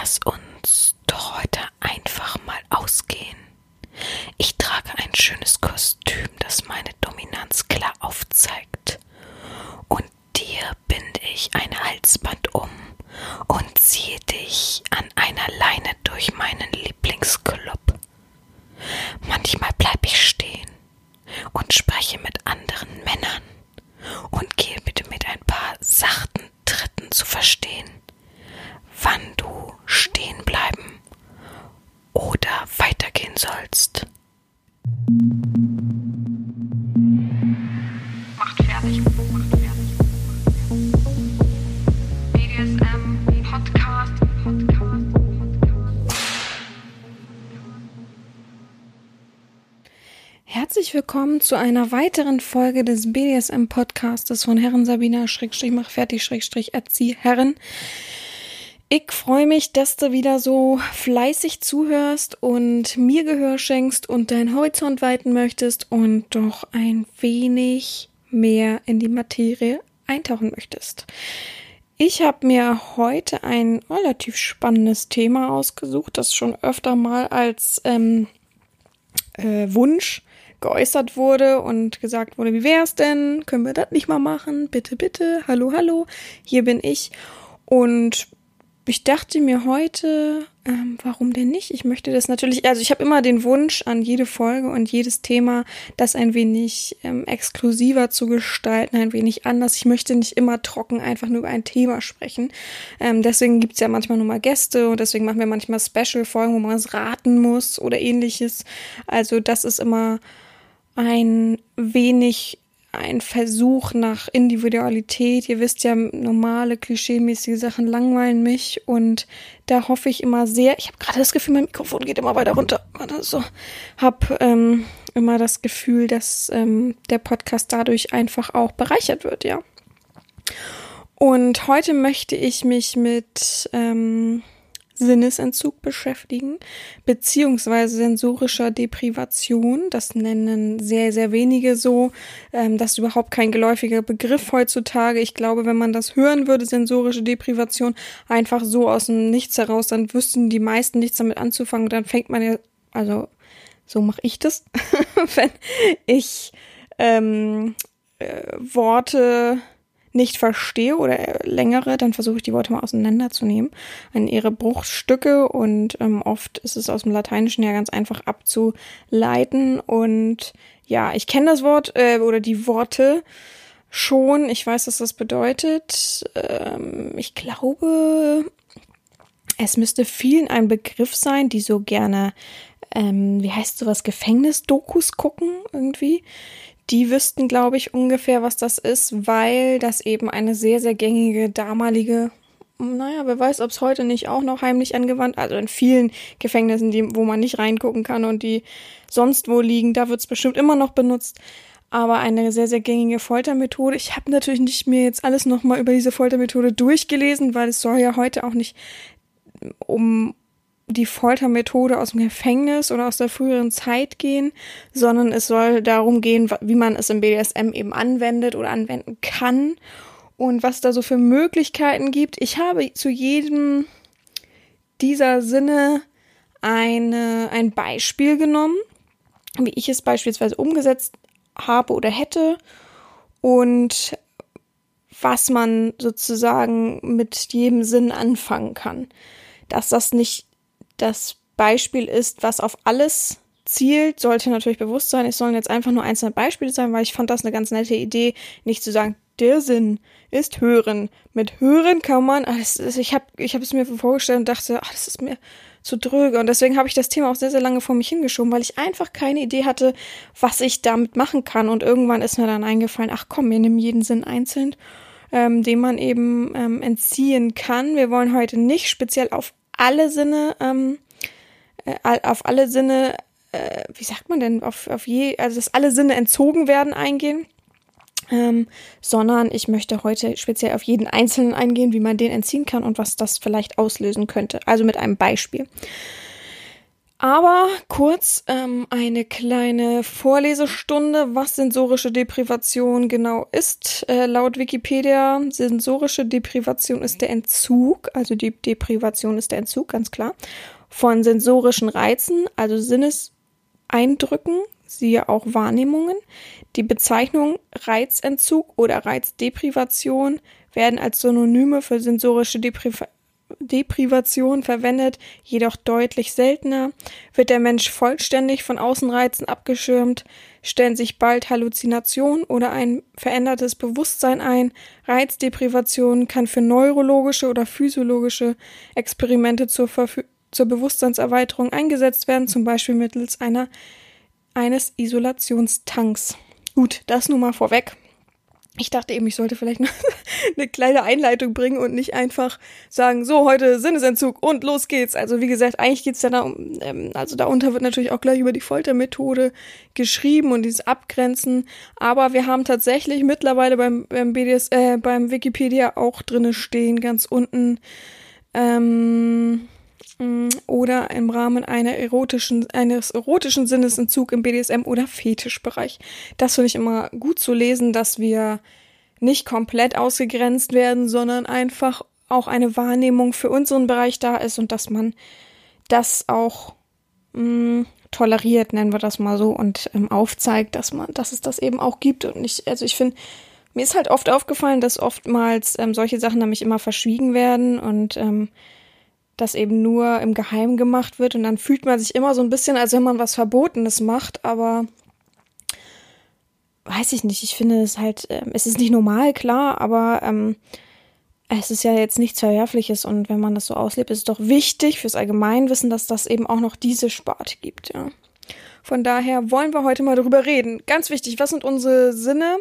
lass uns doch heute einfach mal ausgehen. Ich trage ein schönes Kostüm, das meine Dominanz klar aufzeigt. Und dir binde ich ein Halsband zu einer weiteren Folge des BDSM Podcastes von Herren Sabina Schrägstrich mach fertig Schrägstrich erzieh Herren. Ich freue mich, dass du wieder so fleißig zuhörst und mir Gehör schenkst und deinen Horizont weiten möchtest und doch ein wenig mehr in die Materie eintauchen möchtest. Ich habe mir heute ein relativ spannendes Thema ausgesucht, das schon öfter mal als ähm, äh, Wunsch geäußert wurde und gesagt wurde, wie wär's denn? Können wir das nicht mal machen? Bitte, bitte. Hallo, hallo. Hier bin ich. Und ich dachte mir heute, ähm, warum denn nicht? Ich möchte das natürlich, also ich habe immer den Wunsch an jede Folge und jedes Thema, das ein wenig ähm, exklusiver zu gestalten, ein wenig anders. Ich möchte nicht immer trocken einfach nur über ein Thema sprechen. Ähm, deswegen gibt's ja manchmal nur mal Gäste und deswegen machen wir manchmal Special-Folgen, wo man es raten muss oder ähnliches. Also das ist immer ein wenig ein Versuch nach Individualität. Ihr wisst ja, normale, klischeemäßige Sachen langweilen mich und da hoffe ich immer sehr. Ich habe gerade das Gefühl, mein Mikrofon geht immer weiter runter. So, habe ähm, immer das Gefühl, dass ähm, der Podcast dadurch einfach auch bereichert wird, ja. Und heute möchte ich mich mit ähm, Sinnesentzug beschäftigen, beziehungsweise sensorischer Deprivation. Das nennen sehr, sehr wenige so. Ähm, das ist überhaupt kein geläufiger Begriff heutzutage. Ich glaube, wenn man das hören würde, sensorische Deprivation, einfach so aus dem Nichts heraus, dann wüssten die meisten nichts damit anzufangen. Dann fängt man ja, also so mache ich das, wenn ich ähm, äh, Worte nicht verstehe oder längere, dann versuche ich die Worte mal auseinanderzunehmen an ihre Bruchstücke und ähm, oft ist es aus dem Lateinischen ja ganz einfach abzuleiten und ja, ich kenne das Wort äh, oder die Worte schon. Ich weiß, was das bedeutet. Ähm, ich glaube, es müsste vielen ein Begriff sein, die so gerne, ähm, wie heißt sowas, Gefängnisdokus gucken irgendwie die wüssten, glaube ich, ungefähr, was das ist, weil das eben eine sehr, sehr gängige damalige, naja, wer weiß, ob es heute nicht auch noch heimlich angewandt, also in vielen Gefängnissen, die, wo man nicht reingucken kann und die sonst wo liegen, da wird es bestimmt immer noch benutzt. Aber eine sehr, sehr gängige Foltermethode. Ich habe natürlich nicht mir jetzt alles nochmal über diese Foltermethode durchgelesen, weil es soll ja heute auch nicht um die Foltermethode aus dem Gefängnis oder aus der früheren Zeit gehen, sondern es soll darum gehen, wie man es im BDSM eben anwendet oder anwenden kann und was da so für Möglichkeiten gibt. Ich habe zu jedem dieser Sinne eine, ein Beispiel genommen, wie ich es beispielsweise umgesetzt habe oder hätte und was man sozusagen mit jedem Sinn anfangen kann. Dass das nicht das Beispiel ist, was auf alles zielt, sollte natürlich bewusst sein. Es sollen jetzt einfach nur einzelne Beispiele sein, weil ich fand das eine ganz nette Idee, nicht zu sagen, der Sinn ist hören. Mit hören kann man, ist, ich habe ich hab es mir vorgestellt und dachte, ach, das ist mir zu dröge. Und deswegen habe ich das Thema auch sehr, sehr lange vor mich hingeschoben, weil ich einfach keine Idee hatte, was ich damit machen kann. Und irgendwann ist mir dann eingefallen, ach komm, wir nehmen jeden Sinn einzeln, ähm, den man eben ähm, entziehen kann. Wir wollen heute nicht speziell auf alle Sinne, ähm, äh, auf alle Sinne, äh, wie sagt man denn, auf, auf je, also dass alle Sinne entzogen werden, eingehen. Ähm, sondern ich möchte heute speziell auf jeden Einzelnen eingehen, wie man den entziehen kann und was das vielleicht auslösen könnte. Also mit einem Beispiel. Aber kurz ähm, eine kleine Vorlesestunde, was sensorische Deprivation genau ist. Äh, laut Wikipedia, sensorische Deprivation ist der Entzug, also die Deprivation ist der Entzug, ganz klar, von sensorischen Reizen, also Sinneseindrücken, siehe auch Wahrnehmungen. Die Bezeichnung Reizentzug oder Reizdeprivation werden als Synonyme für sensorische Deprivation Deprivation verwendet, jedoch deutlich seltener, wird der Mensch vollständig von Außenreizen abgeschirmt, stellen sich bald Halluzinationen oder ein verändertes Bewusstsein ein. Reizdeprivation kann für neurologische oder physiologische Experimente zur, Verfü zur Bewusstseinserweiterung eingesetzt werden, zum Beispiel mittels einer, eines Isolationstanks. Gut, das nur mal vorweg. Ich dachte eben, ich sollte vielleicht noch eine kleine Einleitung bringen und nicht einfach sagen, so, heute Sinnesentzug und los geht's. Also wie gesagt, eigentlich geht's ja da um, ähm, also darunter wird natürlich auch gleich über die Foltermethode geschrieben und dieses Abgrenzen. Aber wir haben tatsächlich mittlerweile beim, beim BDS, äh, beim Wikipedia auch drinne stehen, ganz unten, ähm, oder im Rahmen einer erotischen, eines erotischen Sinnesentzug im BDSM oder Fetischbereich. Das finde ich immer gut zu lesen, dass wir nicht komplett ausgegrenzt werden, sondern einfach auch eine Wahrnehmung für unseren Bereich da ist und dass man das auch mh, toleriert, nennen wir das mal so, und ähm, aufzeigt, dass man, dass es das eben auch gibt. Und nicht, also ich finde, mir ist halt oft aufgefallen, dass oftmals ähm, solche Sachen nämlich immer verschwiegen werden und ähm, das eben nur im Geheimen gemacht wird. Und dann fühlt man sich immer so ein bisschen, als wenn man was Verbotenes macht, aber weiß ich nicht, ich finde es halt, äh, es ist nicht normal, klar, aber ähm, es ist ja jetzt nichts Verwerfliches. Und wenn man das so auslebt, ist es doch wichtig fürs Allgemeinwissen, dass das eben auch noch diese Sparte gibt, ja. Von daher wollen wir heute mal darüber reden. Ganz wichtig, was sind unsere Sinne?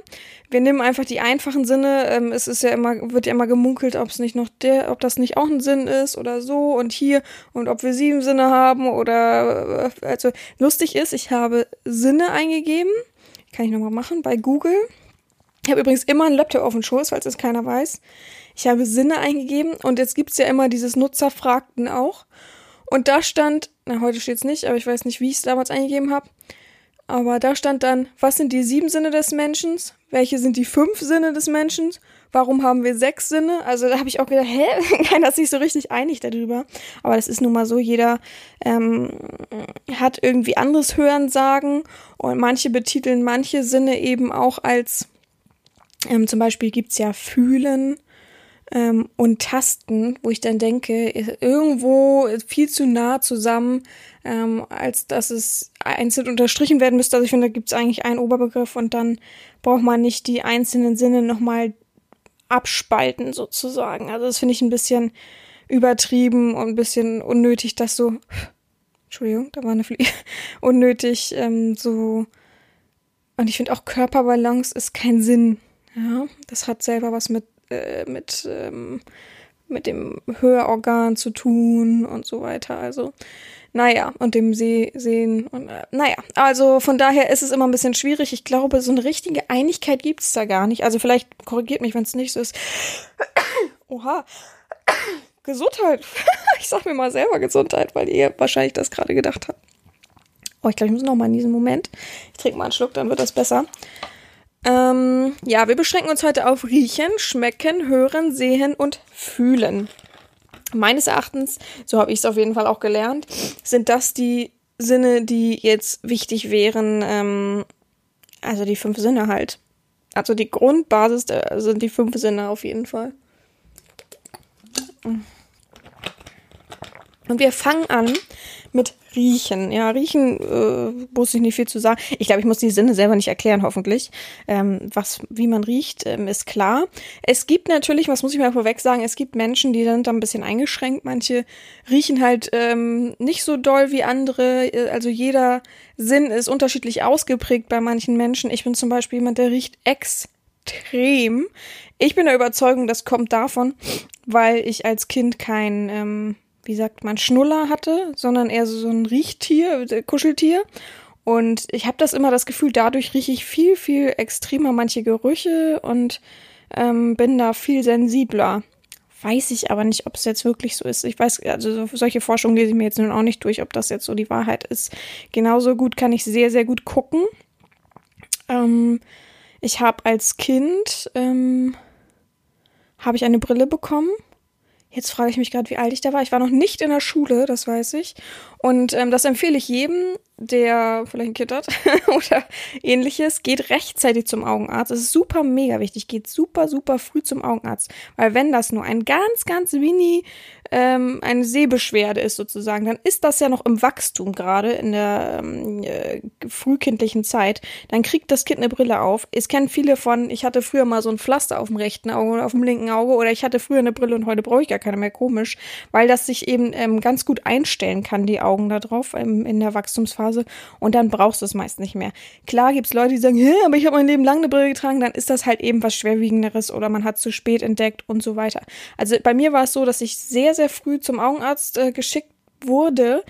Wir nehmen einfach die einfachen Sinne. Ähm, es ist ja immer, wird ja immer gemunkelt, ob es nicht noch der, ob das nicht auch ein Sinn ist oder so und hier und ob wir sieben Sinne haben oder äh, also lustig ist, ich habe Sinne eingegeben. Kann ich nochmal machen bei Google. Ich habe übrigens immer einen Laptop auf dem Schoß, falls es keiner weiß. Ich habe Sinne eingegeben und jetzt gibt's ja immer dieses Nutzerfragten auch. Und da stand, na, heute steht's nicht, aber ich weiß nicht, wie ich es damals eingegeben habe. Aber da stand dann, was sind die sieben Sinne des Menschen? Welche sind die fünf Sinne des Menschen? Warum haben wir sechs Sinne? Also da habe ich auch gedacht, hä? Keiner ist sich so richtig einig darüber. Aber das ist nun mal so, jeder ähm, hat irgendwie anderes Hören sagen und manche betiteln manche Sinne eben auch als, ähm, zum Beispiel gibt's ja Fühlen ähm, und Tasten, wo ich dann denke, irgendwo viel zu nah zusammen, ähm, als dass es einzeln unterstrichen werden müsste. Also ich finde, da gibt es eigentlich einen Oberbegriff und dann braucht man nicht die einzelnen Sinne nochmal abspalten sozusagen. Also das finde ich ein bisschen übertrieben und ein bisschen unnötig, dass so, Entschuldigung, da war eine Fliege, unnötig ähm, so. Und ich finde auch Körperbalance ist kein Sinn. Ja, das hat selber was mit äh, mit, ähm, mit dem Hörorgan zu tun und so weiter. Also, naja, und dem See sehen. Und, äh, naja, also von daher ist es immer ein bisschen schwierig. Ich glaube, so eine richtige Einigkeit gibt es da gar nicht. Also vielleicht korrigiert mich, wenn es nicht so ist. Oha. Gesundheit. ich sag mir mal selber Gesundheit, weil ihr wahrscheinlich das gerade gedacht habt. Oh, ich glaube, ich muss noch mal in diesem Moment. Ich trinke mal einen Schluck, dann wird das besser. Ähm, ja, wir beschränken uns heute auf Riechen, Schmecken, Hören, Sehen und Fühlen. Meines Erachtens, so habe ich es auf jeden Fall auch gelernt, sind das die Sinne, die jetzt wichtig wären, ähm, also die fünf Sinne halt. Also die Grundbasis sind die fünf Sinne auf jeden Fall. Und wir fangen an Riechen. Ja, Riechen äh, muss ich nicht viel zu sagen. Ich glaube, ich muss die Sinne selber nicht erklären, hoffentlich. Ähm, was, wie man riecht, ähm, ist klar. Es gibt natürlich, was muss ich mal vorweg sagen, es gibt Menschen, die sind da ein bisschen eingeschränkt. Manche riechen halt ähm, nicht so doll wie andere. Also jeder Sinn ist unterschiedlich ausgeprägt bei manchen Menschen. Ich bin zum Beispiel jemand, der riecht extrem. Ich bin der Überzeugung, das kommt davon, weil ich als Kind kein ähm, wie sagt man, Schnuller hatte, sondern eher so ein Riechtier, äh, Kuscheltier. Und ich habe das immer das Gefühl, dadurch rieche ich viel, viel extremer manche Gerüche und ähm, bin da viel sensibler. weiß ich aber nicht, ob es jetzt wirklich so ist. Ich weiß, also solche Forschungen lese ich mir jetzt nun auch nicht durch, ob das jetzt so die Wahrheit ist. Genauso gut kann ich sehr, sehr gut gucken. Ähm, ich habe als Kind ähm, habe ich eine Brille bekommen. Jetzt frage ich mich gerade, wie alt ich da war. Ich war noch nicht in der Schule, das weiß ich. Und ähm, das empfehle ich jedem, der vielleicht ein Kind hat oder ähnliches, geht rechtzeitig zum Augenarzt. Das ist super mega wichtig. Geht super, super früh zum Augenarzt. Weil wenn das nur ein ganz, ganz mini ähm, eine Sehbeschwerde ist sozusagen, dann ist das ja noch im Wachstum gerade in der ähm, äh, frühkindlichen Zeit. Dann kriegt das Kind eine Brille auf. Es kennen viele von, ich hatte früher mal so ein Pflaster auf dem rechten Auge oder auf dem linken Auge oder ich hatte früher eine Brille und heute brauche ich gar keine mehr. Komisch, weil das sich eben ähm, ganz gut einstellen kann, die Augen da drauf ähm, in der Wachstumsphase und dann brauchst du es meist nicht mehr. Klar gibt's Leute, die sagen, Hä, aber ich habe mein Leben lang eine Brille getragen, dann ist das halt eben was Schwerwiegenderes oder man hat zu spät entdeckt und so weiter. Also bei mir war es so, dass ich sehr, sehr früh zum Augenarzt äh, geschickt wurde.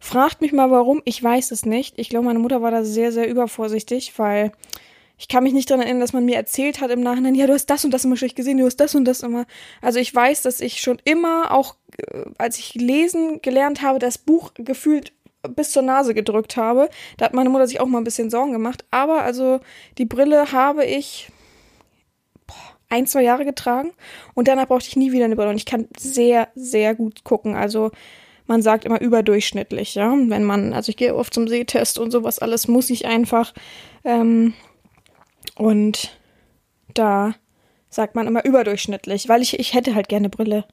Fragt mich mal warum, ich weiß es nicht. Ich glaube, meine Mutter war da sehr, sehr übervorsichtig, weil ich kann mich nicht daran erinnern, dass man mir erzählt hat im Nachhinein, ja, du hast das und das immer schlecht gesehen, du hast das und das immer. Also ich weiß, dass ich schon immer, auch äh, als ich lesen gelernt habe, das Buch gefühlt bis zur Nase gedrückt habe. Da hat meine Mutter sich auch mal ein bisschen Sorgen gemacht. Aber also die Brille habe ich ein, zwei Jahre getragen und danach brauchte ich nie wieder eine Brille und ich kann sehr, sehr gut gucken. Also man sagt immer überdurchschnittlich, ja. Wenn man, also ich gehe oft zum Sehtest und sowas alles, muss ich einfach. Ähm, und da sagt man immer überdurchschnittlich, weil ich, ich hätte halt gerne Brille.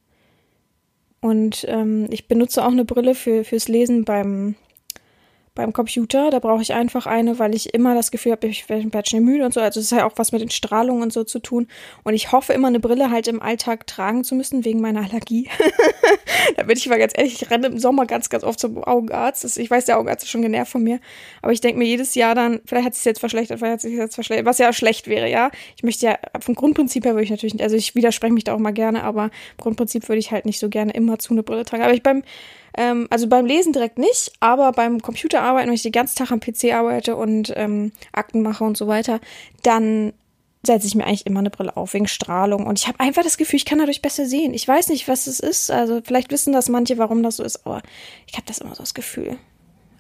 Und ähm, ich benutze auch eine Brille für, fürs Lesen beim, beim Computer. Da brauche ich einfach eine, weil ich immer das Gefühl habe, ich werde schnell müde und so. Also es hat ja auch was mit den Strahlungen und so zu tun. Und ich hoffe immer eine Brille halt im Alltag tragen zu müssen, wegen meiner Allergie. da bin ich mal ganz ehrlich, ich renne im Sommer ganz, ganz oft zum Augenarzt. Ich weiß, der Augenarzt ist schon genervt von mir. Aber ich denke mir jedes Jahr dann, vielleicht hat es sich jetzt verschlechtert, vielleicht hat es sich jetzt verschlechtert, was ja schlecht wäre, ja. Ich möchte ja, vom Grundprinzip her würde ich natürlich nicht, also ich widerspreche mich da auch mal gerne, aber im Grundprinzip würde ich halt nicht so gerne immer zu eine Brille tragen. Aber ich beim ähm, also beim Lesen direkt nicht, aber beim Computerarbeiten, wenn ich den ganzen Tag am PC arbeite und ähm, Akten mache und so weiter, dann setze ich mir eigentlich immer eine Brille auf wegen Strahlung und ich habe einfach das Gefühl, ich kann dadurch besser sehen. Ich weiß nicht, was es ist. Also vielleicht wissen das manche, warum das so ist, aber ich habe das immer so das Gefühl.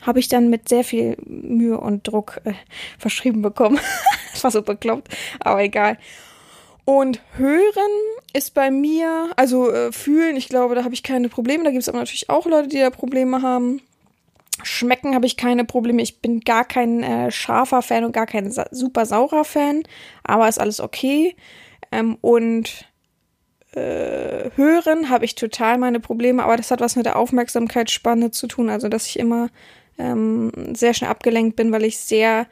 Habe ich dann mit sehr viel Mühe und Druck äh, verschrieben bekommen. das war so bekloppt, aber egal. Und hören ist bei mir, also äh, fühlen, ich glaube, da habe ich keine Probleme. Da gibt es aber natürlich auch Leute, die da Probleme haben. Schmecken habe ich keine Probleme. Ich bin gar kein äh, scharfer Fan und gar kein sa super saurer Fan, aber ist alles okay. Ähm, und äh, hören habe ich total meine Probleme, aber das hat was mit der Aufmerksamkeitsspanne zu tun. Also, dass ich immer ähm, sehr schnell abgelenkt bin, weil ich sehr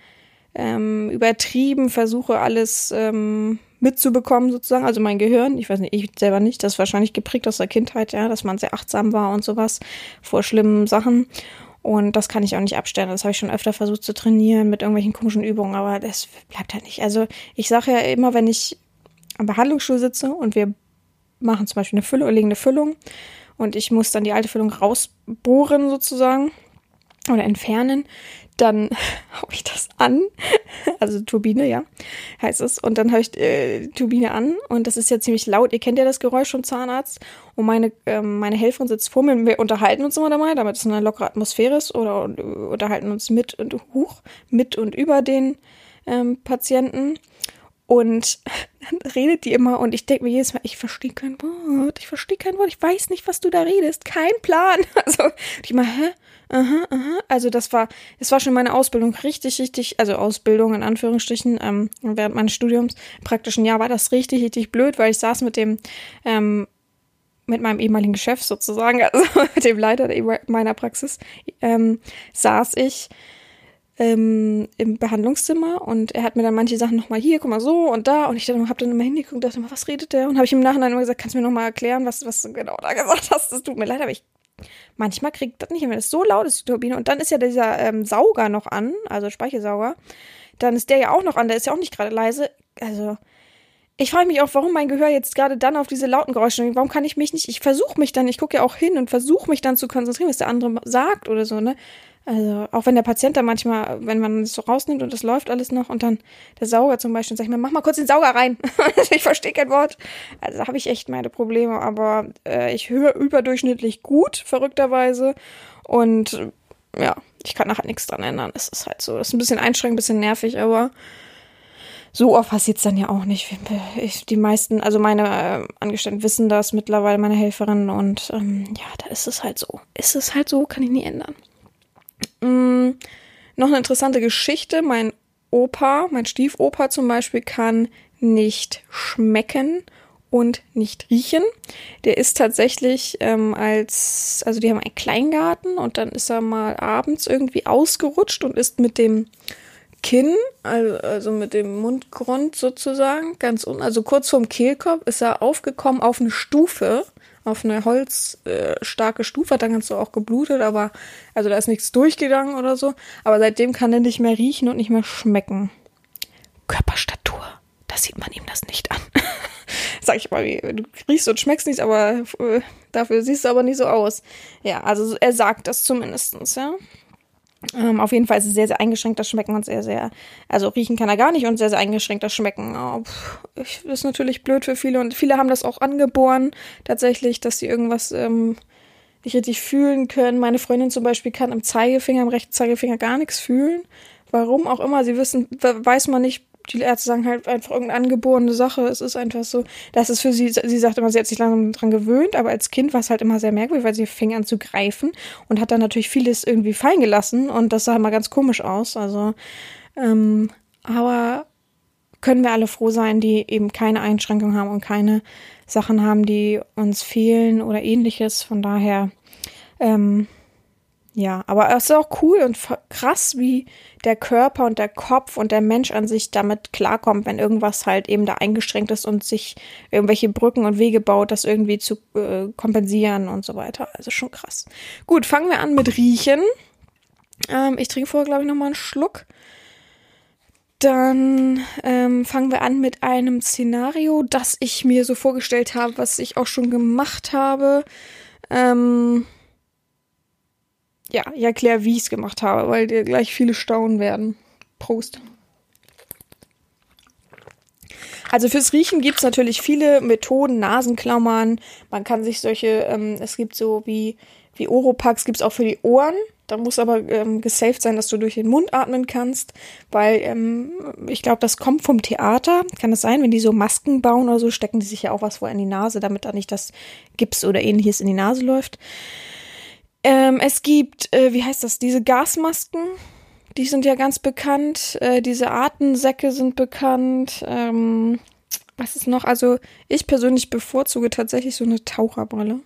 ähm, übertrieben versuche, alles ähm, mitzubekommen, sozusagen. Also mein Gehirn, ich weiß nicht, ich selber nicht, das ist wahrscheinlich geprägt aus der Kindheit, ja, dass man sehr achtsam war und sowas vor schlimmen Sachen. Und das kann ich auch nicht abstellen. Das habe ich schon öfter versucht zu trainieren mit irgendwelchen komischen Übungen, aber das bleibt halt nicht. Also ich sage ja immer, wenn ich am Behandlungsstuhl sitze und wir machen zum Beispiel eine Füllung, legen eine Füllung und ich muss dann die alte Füllung rausbohren sozusagen oder entfernen, dann habe ich das an, also Turbine, ja, heißt es. Und dann habe ich äh, Turbine an und das ist ja ziemlich laut. Ihr kennt ja das Geräusch vom Zahnarzt. Und meine, ähm, meine Helferin sitzt vor mir und wir unterhalten uns immer dabei, damit es eine lockere Atmosphäre ist oder und, unterhalten uns mit und hoch, mit und über den ähm, Patienten. Und dann redet die immer und ich denke mir jedes Mal, ich verstehe kein Wort, ich verstehe kein Wort, ich weiß nicht, was du da redest, kein Plan. Also ich immer, hä? Aha, aha. Also das war, das war schon meine Ausbildung richtig, richtig, also Ausbildung in Anführungsstrichen, ähm, während meines Studiums, praktischen Jahr war das richtig, richtig blöd, weil ich saß mit dem, ähm, mit meinem ehemaligen Chef sozusagen, also mit dem Leiter meiner Praxis, ähm, saß ich ähm, im Behandlungszimmer und er hat mir dann manche Sachen nochmal hier, guck mal so und da und ich habe dann immer hingeguckt und dachte mal, was redet der? Und habe ich im Nachhinein immer gesagt, kannst du mir nochmal erklären, was, was du genau da gesagt hast? Das tut mir leid, aber ich manchmal kriegt das nicht, wenn es so laut ist, die Turbine. Und dann ist ja dieser ähm, Sauger noch an, also Speichelsauger. Dann ist der ja auch noch an, der ist ja auch nicht gerade leise. Also, ich frage mich auch, warum mein Gehör jetzt gerade dann auf diese lauten Geräusche, warum kann ich mich nicht, ich versuche mich dann, ich gucke ja auch hin und versuche mich dann zu konzentrieren, was der andere sagt oder so, ne? Also auch wenn der Patient da manchmal, wenn man es so rausnimmt und es läuft alles noch und dann der Sauger zum Beispiel, sag ich mir, mach mal kurz den Sauger rein. ich verstehe kein Wort. Also da habe ich echt meine Probleme, aber äh, ich höre überdurchschnittlich gut, verrückterweise. Und ja, ich kann nachher nichts dran ändern. Es ist halt so. Das ist ein bisschen einschränkend, ein bisschen nervig, aber so oft passiert es dann ja auch nicht. Ich, die meisten, also meine äh, Angestellten wissen das mittlerweile, meine Helferinnen, und ähm, ja, da ist es halt so. Ist es halt so, kann ich nie ändern. Mm, noch eine interessante Geschichte. Mein Opa, mein Stiefopa zum Beispiel, kann nicht schmecken und nicht riechen. Der ist tatsächlich ähm, als, also die haben einen Kleingarten und dann ist er mal abends irgendwie ausgerutscht und ist mit dem Kinn, also, also mit dem Mundgrund sozusagen, ganz unten, also kurz vorm Kehlkopf, ist er aufgekommen auf eine Stufe auf eine holzstarke äh, Stufe, dann kannst du auch geblutet, aber also da ist nichts durchgegangen oder so. Aber seitdem kann er nicht mehr riechen und nicht mehr schmecken. Körperstatur, da sieht man ihm das nicht an. Sag ich mal, du riechst und schmeckst nichts, aber äh, dafür siehst du aber nie so aus. Ja, also er sagt das zumindestens, ja. Ähm, auf jeden Fall ist es sehr, sehr eingeschränkt, das Schmecken und sehr, sehr, also riechen kann er gar nicht und sehr, sehr eingeschränkt das Schmecken. Oh, pff, ist natürlich blöd für viele und viele haben das auch angeboren, tatsächlich, dass sie irgendwas ähm, nicht richtig fühlen können. Meine Freundin zum Beispiel kann im Zeigefinger, im rechten Zeigefinger gar nichts fühlen. Warum auch immer, sie wissen, weiß man nicht, die Ärzte sagen halt einfach irgendeine angeborene Sache. Es ist einfach so, das ist für sie, sie sagt immer, sie hat sich langsam dran gewöhnt, aber als Kind war es halt immer sehr merkwürdig, weil sie fing an zu greifen und hat dann natürlich vieles irgendwie fallen gelassen und das sah immer ganz komisch aus. Also, ähm, aber können wir alle froh sein, die eben keine Einschränkungen haben und keine Sachen haben, die uns fehlen oder ähnliches. Von daher, ähm, ja, aber es ist auch cool und krass, wie der Körper und der Kopf und der Mensch an sich damit klarkommt, wenn irgendwas halt eben da eingeschränkt ist und sich irgendwelche Brücken und Wege baut, das irgendwie zu äh, kompensieren und so weiter. Also schon krass. Gut, fangen wir an mit Riechen. Ähm, ich trinke vorher, glaube ich, nochmal einen Schluck. Dann ähm, fangen wir an mit einem Szenario, das ich mir so vorgestellt habe, was ich auch schon gemacht habe. Ähm, ja, ich erkläre, wie ich es gemacht habe, weil dir gleich viele staunen werden. Prost. Also fürs Riechen gibt's natürlich viele Methoden, Nasenklammern. Man kann sich solche, ähm, es gibt so wie, wie Oropax, gibt's auch für die Ohren. Da muss aber ähm, gesaved sein, dass du durch den Mund atmen kannst, weil ähm, ich glaube, das kommt vom Theater. Kann es sein, wenn die so Masken bauen oder so, stecken die sich ja auch was vor in die Nase, damit da nicht das Gips oder ähnliches in die Nase läuft. Ähm, es gibt, äh, wie heißt das, diese Gasmasken, die sind ja ganz bekannt. Äh, diese Atemsäcke sind bekannt. Ähm, was ist noch? Also ich persönlich bevorzuge tatsächlich so eine Taucherbrille.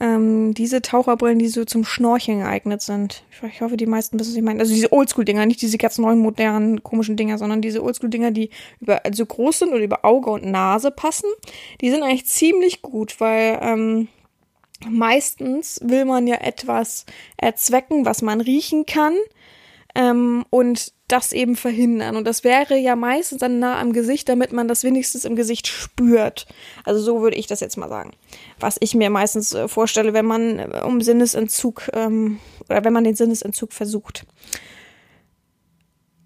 Ähm, diese Taucherbrillen, die so zum Schnorcheln geeignet sind. Ich, hoffe, die meisten wissen, was ich meine. Also diese Oldschool-Dinger, nicht diese ganz neuen, modernen, komischen Dinger, sondern diese Oldschool-Dinger, die über so groß sind oder über Auge und Nase passen. Die sind eigentlich ziemlich gut, weil ähm, meistens will man ja etwas erzwecken, was man riechen kann ähm, und das eben verhindern. Und das wäre ja meistens dann nah am Gesicht, damit man das wenigstens im Gesicht spürt. Also so würde ich das jetzt mal sagen. Was ich mir meistens äh, vorstelle, wenn man äh, um Sinnesentzug ähm, oder wenn man den Sinnesentzug versucht.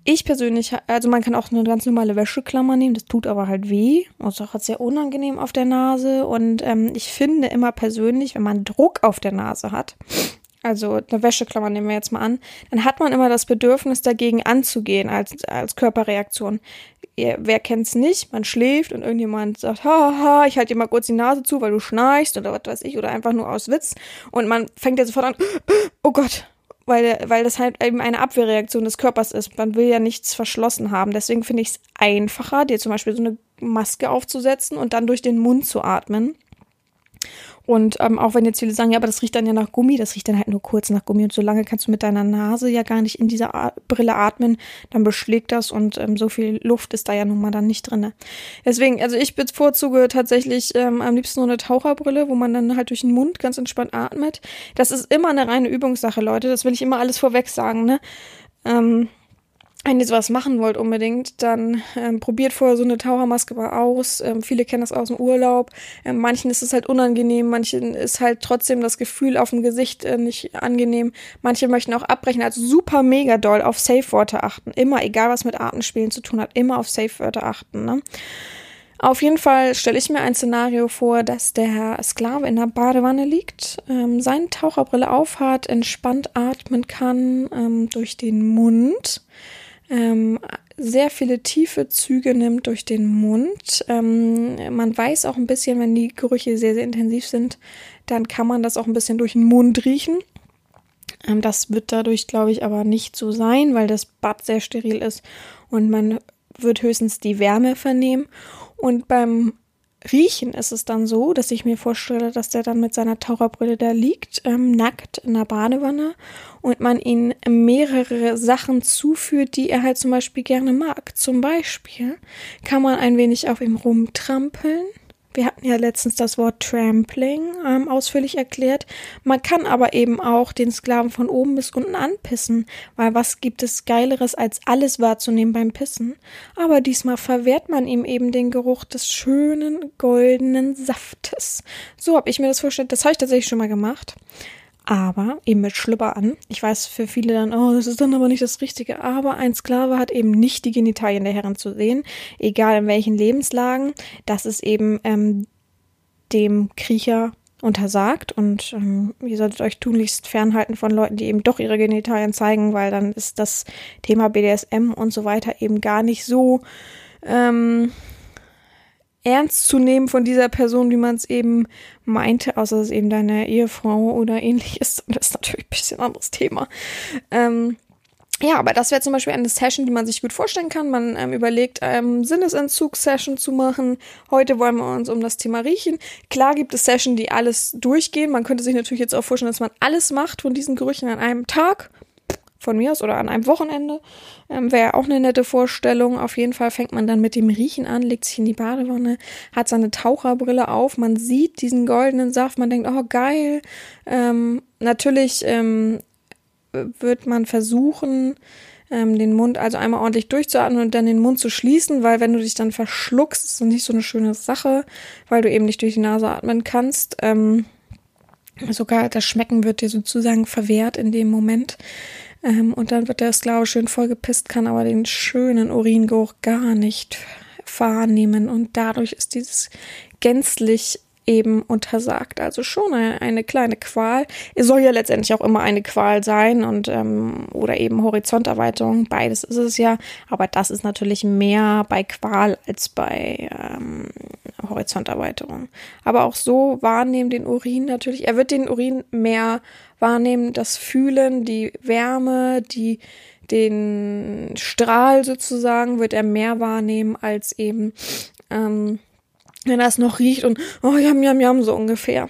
Ich persönlich, also man kann auch eine ganz normale Wäscheklammer nehmen, das tut aber halt weh und ist auch sehr unangenehm auf der Nase. Und ähm, ich finde immer persönlich, wenn man Druck auf der Nase hat, also eine Wäscheklammer nehmen wir jetzt mal an, dann hat man immer das Bedürfnis, dagegen anzugehen als, als Körperreaktion. Wer kennt's nicht? Man schläft und irgendjemand sagt, haha, ich halte dir mal kurz die Nase zu, weil du schnarchst oder was weiß ich, oder einfach nur aus Witz. Und man fängt ja sofort an, oh Gott, weil, weil das halt eben eine Abwehrreaktion des Körpers ist. Man will ja nichts verschlossen haben. Deswegen finde ich es einfacher, dir zum Beispiel so eine Maske aufzusetzen und dann durch den Mund zu atmen. Und ähm, auch wenn jetzt viele sagen, ja, aber das riecht dann ja nach Gummi, das riecht dann halt nur kurz nach Gummi und so lange kannst du mit deiner Nase ja gar nicht in dieser A Brille atmen, dann beschlägt das und ähm, so viel Luft ist da ja nun mal dann nicht drin. Deswegen, also ich bevorzuge tatsächlich ähm, am liebsten so eine Taucherbrille, wo man dann halt durch den Mund ganz entspannt atmet. Das ist immer eine reine Übungssache, Leute, das will ich immer alles vorweg sagen, ne? Ähm, wenn ihr sowas machen wollt unbedingt, dann ähm, probiert vorher so eine Tauchermaske mal aus. Ähm, viele kennen das aus dem Urlaub. Ähm, manchen ist es halt unangenehm, manchen ist halt trotzdem das Gefühl auf dem Gesicht äh, nicht angenehm. Manche möchten auch abbrechen. Also super mega doll auf Safe-Wörter achten. Immer, egal was mit Artenspielen zu tun hat, immer auf Safe-Wörter achten. Ne? Auf jeden Fall stelle ich mir ein Szenario vor, dass der Sklave in der Badewanne liegt, ähm, seine Taucherbrille aufhat, entspannt atmen kann ähm, durch den Mund ähm, sehr viele tiefe Züge nimmt durch den Mund. Ähm, man weiß auch ein bisschen, wenn die Gerüche sehr, sehr intensiv sind, dann kann man das auch ein bisschen durch den Mund riechen. Ähm, das wird dadurch, glaube ich, aber nicht so sein, weil das Bad sehr steril ist und man wird höchstens die Wärme vernehmen. Und beim Riechen ist es dann so, dass ich mir vorstelle, dass der dann mit seiner Taucherbrille da liegt, ähm, nackt in der Badewanne und man ihm mehrere Sachen zuführt, die er halt zum Beispiel gerne mag. Zum Beispiel kann man ein wenig auf ihm rumtrampeln, wir hatten ja letztens das Wort Trampling ähm, ausführlich erklärt. Man kann aber eben auch den Sklaven von oben bis unten anpissen, weil was gibt es Geileres als alles wahrzunehmen beim Pissen? Aber diesmal verwehrt man ihm eben den Geruch des schönen goldenen Saftes. So habe ich mir das vorgestellt. Das habe ich tatsächlich schon mal gemacht aber eben mit Schlüpper an. Ich weiß für viele dann, oh, das ist dann aber nicht das Richtige. Aber ein Sklave hat eben nicht die Genitalien der Herren zu sehen, egal in welchen Lebenslagen. Das ist eben ähm, dem Kriecher untersagt und ähm, ihr solltet euch tunlichst fernhalten von Leuten, die eben doch ihre Genitalien zeigen, weil dann ist das Thema BDSM und so weiter eben gar nicht so ähm, ernst zu nehmen von dieser Person, wie man es eben meinte, außer es eben deine Ehefrau oder ähnliches. Das ist natürlich ein bisschen anderes Thema. Ähm, ja, aber das wäre zum Beispiel eine Session, die man sich gut vorstellen kann. Man ähm, überlegt, ähm, Sinnesentzug-Session zu machen. Heute wollen wir uns um das Thema riechen. Klar gibt es Sessions, die alles durchgehen. Man könnte sich natürlich jetzt auch vorstellen, dass man alles macht von diesen Gerüchen an einem Tag von mir aus oder an einem Wochenende. Ähm, Wäre auch eine nette Vorstellung. Auf jeden Fall fängt man dann mit dem Riechen an, legt sich in die Badewanne, hat seine Taucherbrille auf, man sieht diesen goldenen Saft, man denkt, oh geil. Ähm, natürlich ähm, wird man versuchen, ähm, den Mund also einmal ordentlich durchzuatmen und dann den Mund zu schließen, weil wenn du dich dann verschluckst, ist das nicht so eine schöne Sache, weil du eben nicht durch die Nase atmen kannst. Ähm, sogar das Schmecken wird dir sozusagen verwehrt in dem Moment. Ähm, und dann wird der Sklave schön vollgepisst, kann aber den schönen Uringeruch gar nicht wahrnehmen. Und dadurch ist dieses gänzlich eben untersagt. Also schon eine, eine, kleine Qual. Es soll ja letztendlich auch immer eine Qual sein und ähm, oder eben Horizonterweiterung. Beides ist es ja. Aber das ist natürlich mehr bei Qual als bei ähm, Horizonterweiterung. Aber auch so wahrnehmen den Urin natürlich. Er wird den Urin mehr wahrnehmen, das Fühlen, die Wärme, die, den Strahl sozusagen wird er mehr wahrnehmen als eben, ähm, wenn es noch riecht und, oh, jam, jam, jam, so ungefähr.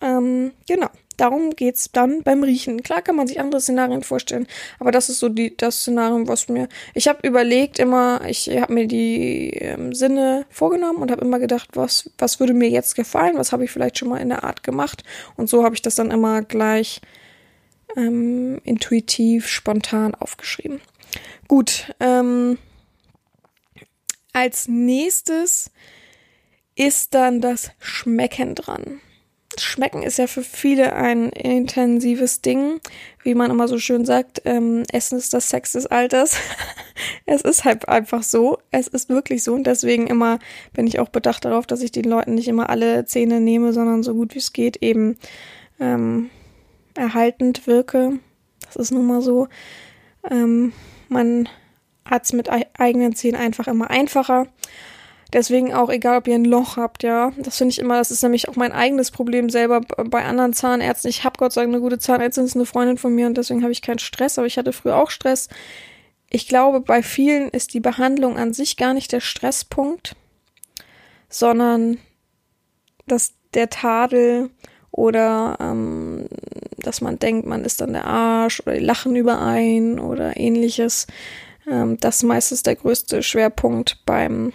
Ähm, genau. Darum geht's dann beim Riechen. Klar kann man sich andere Szenarien vorstellen, aber das ist so die, das Szenario, was mir. Ich habe überlegt immer, ich habe mir die ähm, Sinne vorgenommen und habe immer gedacht, was, was würde mir jetzt gefallen, was habe ich vielleicht schon mal in der Art gemacht. Und so habe ich das dann immer gleich ähm, intuitiv, spontan aufgeschrieben. Gut, ähm, als nächstes ist dann das Schmecken dran. Schmecken ist ja für viele ein intensives Ding, wie man immer so schön sagt. Ähm, Essen ist das Sex des Alters. es ist halt einfach so. Es ist wirklich so und deswegen immer bin ich auch bedacht darauf, dass ich den Leuten nicht immer alle Zähne nehme, sondern so gut wie es geht eben ähm, erhaltend wirke. Das ist nun mal so. Ähm, man hat es mit eigenen Zähnen einfach immer einfacher. Deswegen auch, egal ob ihr ein Loch habt, ja. Das finde ich immer, das ist nämlich auch mein eigenes Problem selber bei anderen Zahnärzten. Ich habe Gott sei Dank eine gute Zahnärztin, ist eine Freundin von mir und deswegen habe ich keinen Stress, aber ich hatte früher auch Stress. Ich glaube, bei vielen ist die Behandlung an sich gar nicht der Stresspunkt, sondern dass der Tadel oder ähm, dass man denkt, man ist dann der Arsch oder die lachen überein oder ähnliches. Ähm, das ist meistens der größte Schwerpunkt beim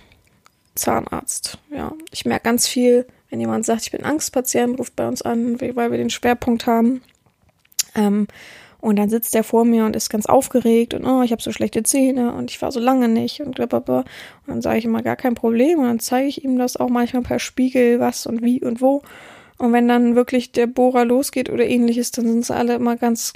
Zahnarzt. Ja, ich merke ganz viel, wenn jemand sagt, ich bin Angstpatient, ruft bei uns an, weil wir den Schwerpunkt haben. Ähm, Und dann sitzt der vor mir und ist ganz aufgeregt und oh, ich habe so schlechte Zähne und ich war so lange nicht und blablabla. Und dann sage ich immer gar kein Problem und dann zeige ich ihm das auch manchmal per Spiegel, was und wie und wo. Und wenn dann wirklich der Bohrer losgeht oder ähnliches, dann sind sie alle immer ganz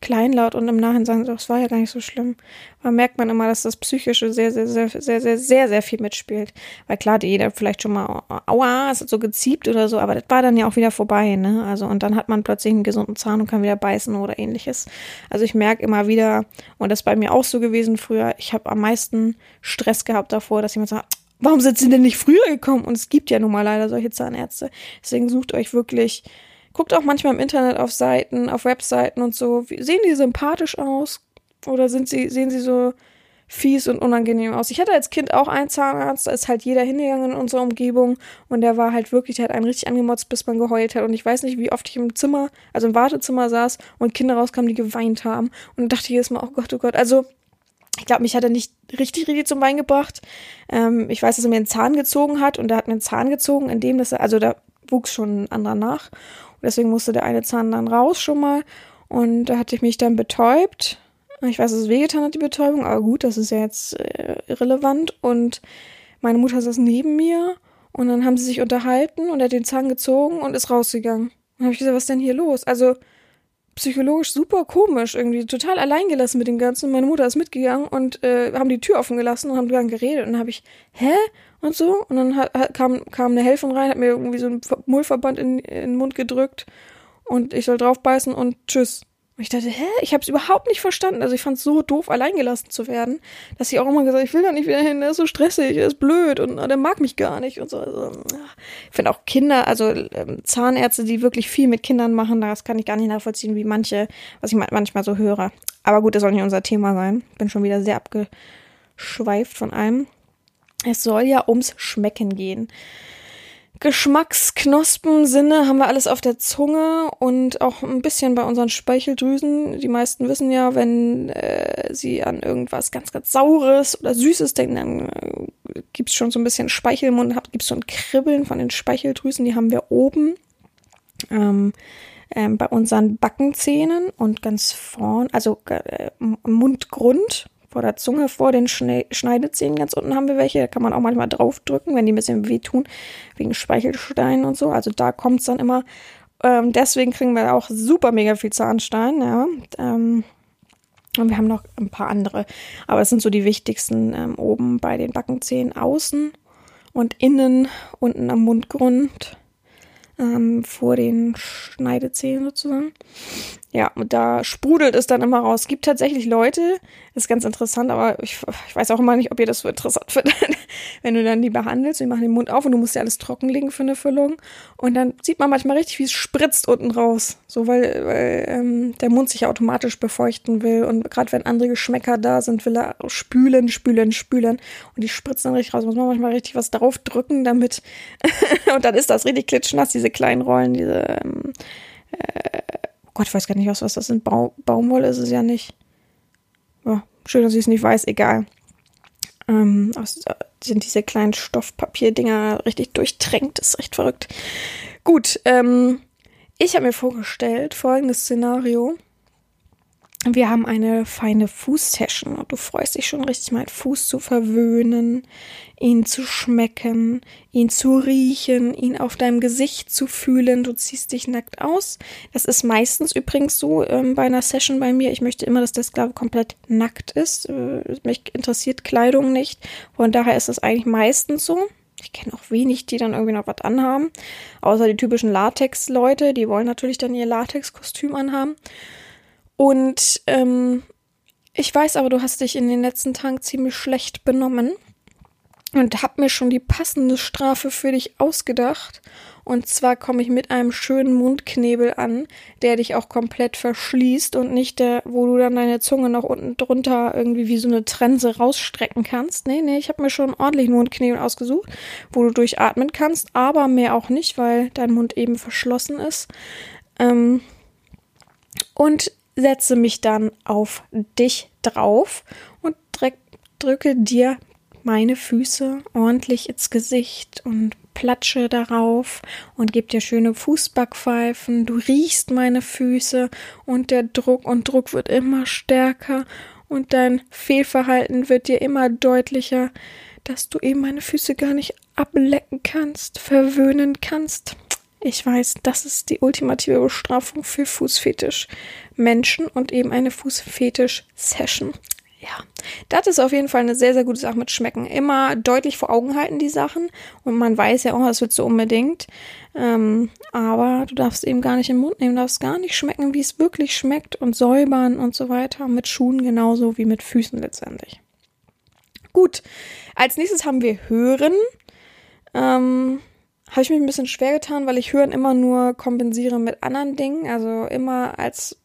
kleinlaut und im Nachhinein sagen, das war ja gar nicht so schlimm. Da merkt man immer, dass das Psychische sehr, sehr, sehr, sehr, sehr, sehr, sehr viel mitspielt. Weil klar, jeder vielleicht schon mal, aua, es hat so geziebt oder so, aber das war dann ja auch wieder vorbei, ne? Also, und dann hat man plötzlich einen gesunden Zahn und kann wieder beißen oder ähnliches. Also ich merke immer wieder, und das ist bei mir auch so gewesen früher, ich habe am meisten Stress gehabt davor, dass jemand sagt, warum sind sie denn nicht früher gekommen? Und es gibt ja nun mal leider solche Zahnärzte. Deswegen sucht euch wirklich Guckt auch manchmal im Internet auf Seiten, auf Webseiten und so. Sehen die sympathisch aus? Oder sind sie, sehen sie so fies und unangenehm aus? Ich hatte als Kind auch einen Zahnarzt, da ist halt jeder hingegangen in unserer Umgebung und der war halt wirklich, der hat einen richtig angemotzt, bis man geheult hat. Und ich weiß nicht, wie oft ich im Zimmer, also im Wartezimmer saß und Kinder rauskamen, die geweint haben. Und dachte ich jedes Mal, oh Gott, oh Gott. Also, ich glaube, mich hat er nicht richtig, richtig zum Wein gebracht. Ähm, ich weiß, dass er mir einen Zahn gezogen hat und er hat mir einen Zahn gezogen, in dem, dass er, also da wuchs schon ein anderer nach. Deswegen musste der eine Zahn dann raus schon mal. Und da hatte ich mich dann betäubt. Ich weiß, dass es wehgetan hat, die Betäubung, aber gut, das ist ja jetzt äh, irrelevant. Und meine Mutter saß neben mir und dann haben sie sich unterhalten und er hat den Zahn gezogen und ist rausgegangen. Dann habe ich gesagt, was ist denn hier los? Also psychologisch super komisch, irgendwie total alleingelassen mit dem Ganzen. Meine Mutter ist mitgegangen und äh, haben die Tür offen gelassen und haben dann geredet. Und dann habe ich, hä? Und so. Und dann hat, kam, kam eine Helferin rein, hat mir irgendwie so einen Mullverband in, in den Mund gedrückt und ich soll draufbeißen und tschüss. Und ich dachte, hä? Ich habe es überhaupt nicht verstanden. Also ich fand es so doof, alleingelassen zu werden, dass sie auch immer gesagt, ich will da nicht wieder hin, der ist so stressig, der ist blöd und der mag mich gar nicht und so. Also, ich finde auch Kinder, also ähm, Zahnärzte, die wirklich viel mit Kindern machen, das kann ich gar nicht nachvollziehen, wie manche, was ich manchmal so höre. Aber gut, das soll nicht unser Thema sein. Bin schon wieder sehr abgeschweift von allem. Es soll ja ums Schmecken gehen. Geschmacksknospen, Sinne haben wir alles auf der Zunge und auch ein bisschen bei unseren Speicheldrüsen. Die meisten wissen ja, wenn äh, sie an irgendwas ganz, ganz Saures oder Süßes denken, dann äh, gibt's schon so ein bisschen Speichel im Mund, gibt's so ein Kribbeln von den Speicheldrüsen, die haben wir oben. Ähm, ähm, bei unseren Backenzähnen und ganz vorn, also äh, Mundgrund, vor der Zunge, vor den Schneidezähnen ganz unten haben wir welche. Da kann man auch manchmal draufdrücken, wenn die ein bisschen wehtun, wegen Speichelsteinen und so. Also da kommt es dann immer. Ähm, deswegen kriegen wir auch super mega viel Zahnstein, ja. Ähm, und wir haben noch ein paar andere. Aber es sind so die wichtigsten ähm, oben bei den Backenzähnen außen und innen, unten am Mundgrund, ähm, vor den Schneidezähnen sozusagen. Ja, und da sprudelt es dann immer raus. Es gibt tatsächlich Leute, ist ganz interessant, aber ich, ich weiß auch immer nicht, ob ihr das so interessant findet, wenn du dann die behandelst, die machen den Mund auf und du musst ja alles trockenlegen für eine Füllung. Und dann sieht man manchmal richtig, wie es spritzt unten raus. So, weil, weil ähm, der Mund sich ja automatisch befeuchten will. Und gerade wenn andere Geschmäcker da sind, will er spülen, spülen, spülen. Und die spritzen dann richtig raus. Muss man manchmal richtig was drauf drücken, damit. und dann ist das richtig klitschnass, diese kleinen Rollen, diese. Ähm, äh, Gott, ich weiß gar nicht, was, was das sind. Ba Baumwolle ist es ja nicht. Ja, schön, dass ich es nicht weiß, egal. Ähm, aus, sind diese kleinen Stoffpapierdinger richtig durchtränkt, ist recht verrückt. Gut, ähm, ich habe mir vorgestellt, folgendes Szenario. Wir haben eine feine Fußsession und du freust dich schon richtig, meinen Fuß zu verwöhnen, ihn zu schmecken, ihn zu riechen, ihn auf deinem Gesicht zu fühlen. Du ziehst dich nackt aus. Das ist meistens übrigens so ähm, bei einer Session bei mir. Ich möchte immer, dass der Sklave komplett nackt ist. Äh, mich interessiert Kleidung nicht. Von daher ist es eigentlich meistens so. Ich kenne auch wenig, die dann irgendwie noch was anhaben. Außer die typischen Latex-Leute, die wollen natürlich dann ihr Latex-Kostüm anhaben. Und ähm, ich weiß aber, du hast dich in den letzten Tagen ziemlich schlecht benommen und hab mir schon die passende Strafe für dich ausgedacht. Und zwar komme ich mit einem schönen Mundknebel an, der dich auch komplett verschließt und nicht der, wo du dann deine Zunge noch unten drunter irgendwie wie so eine Trense rausstrecken kannst. Nee, nee, ich habe mir schon einen ordentlichen Mundknebel ausgesucht, wo du durchatmen kannst, aber mehr auch nicht, weil dein Mund eben verschlossen ist. Ähm, und setze mich dann auf dich drauf und drücke dir meine Füße ordentlich ins Gesicht und platsche darauf und gebe dir schöne Fußbackpfeifen. Du riechst meine Füße und der Druck und Druck wird immer stärker und dein Fehlverhalten wird dir immer deutlicher, dass du eben meine Füße gar nicht ablecken kannst, verwöhnen kannst. Ich weiß, das ist die ultimative Bestrafung für Fußfetisch Menschen und eben eine Fußfetisch Session. Ja, das ist auf jeden Fall eine sehr, sehr gute Sache mit Schmecken. Immer deutlich vor Augen halten die Sachen und man weiß ja auch, das wird so unbedingt. Ähm, aber du darfst eben gar nicht im Mund nehmen, darfst gar nicht schmecken, wie es wirklich schmeckt und säubern und so weiter. Mit Schuhen genauso wie mit Füßen letztendlich. Gut, als nächstes haben wir Hören. Ähm, habe ich mich ein bisschen schwer getan, weil ich Hören immer nur kompensiere mit anderen Dingen, also immer als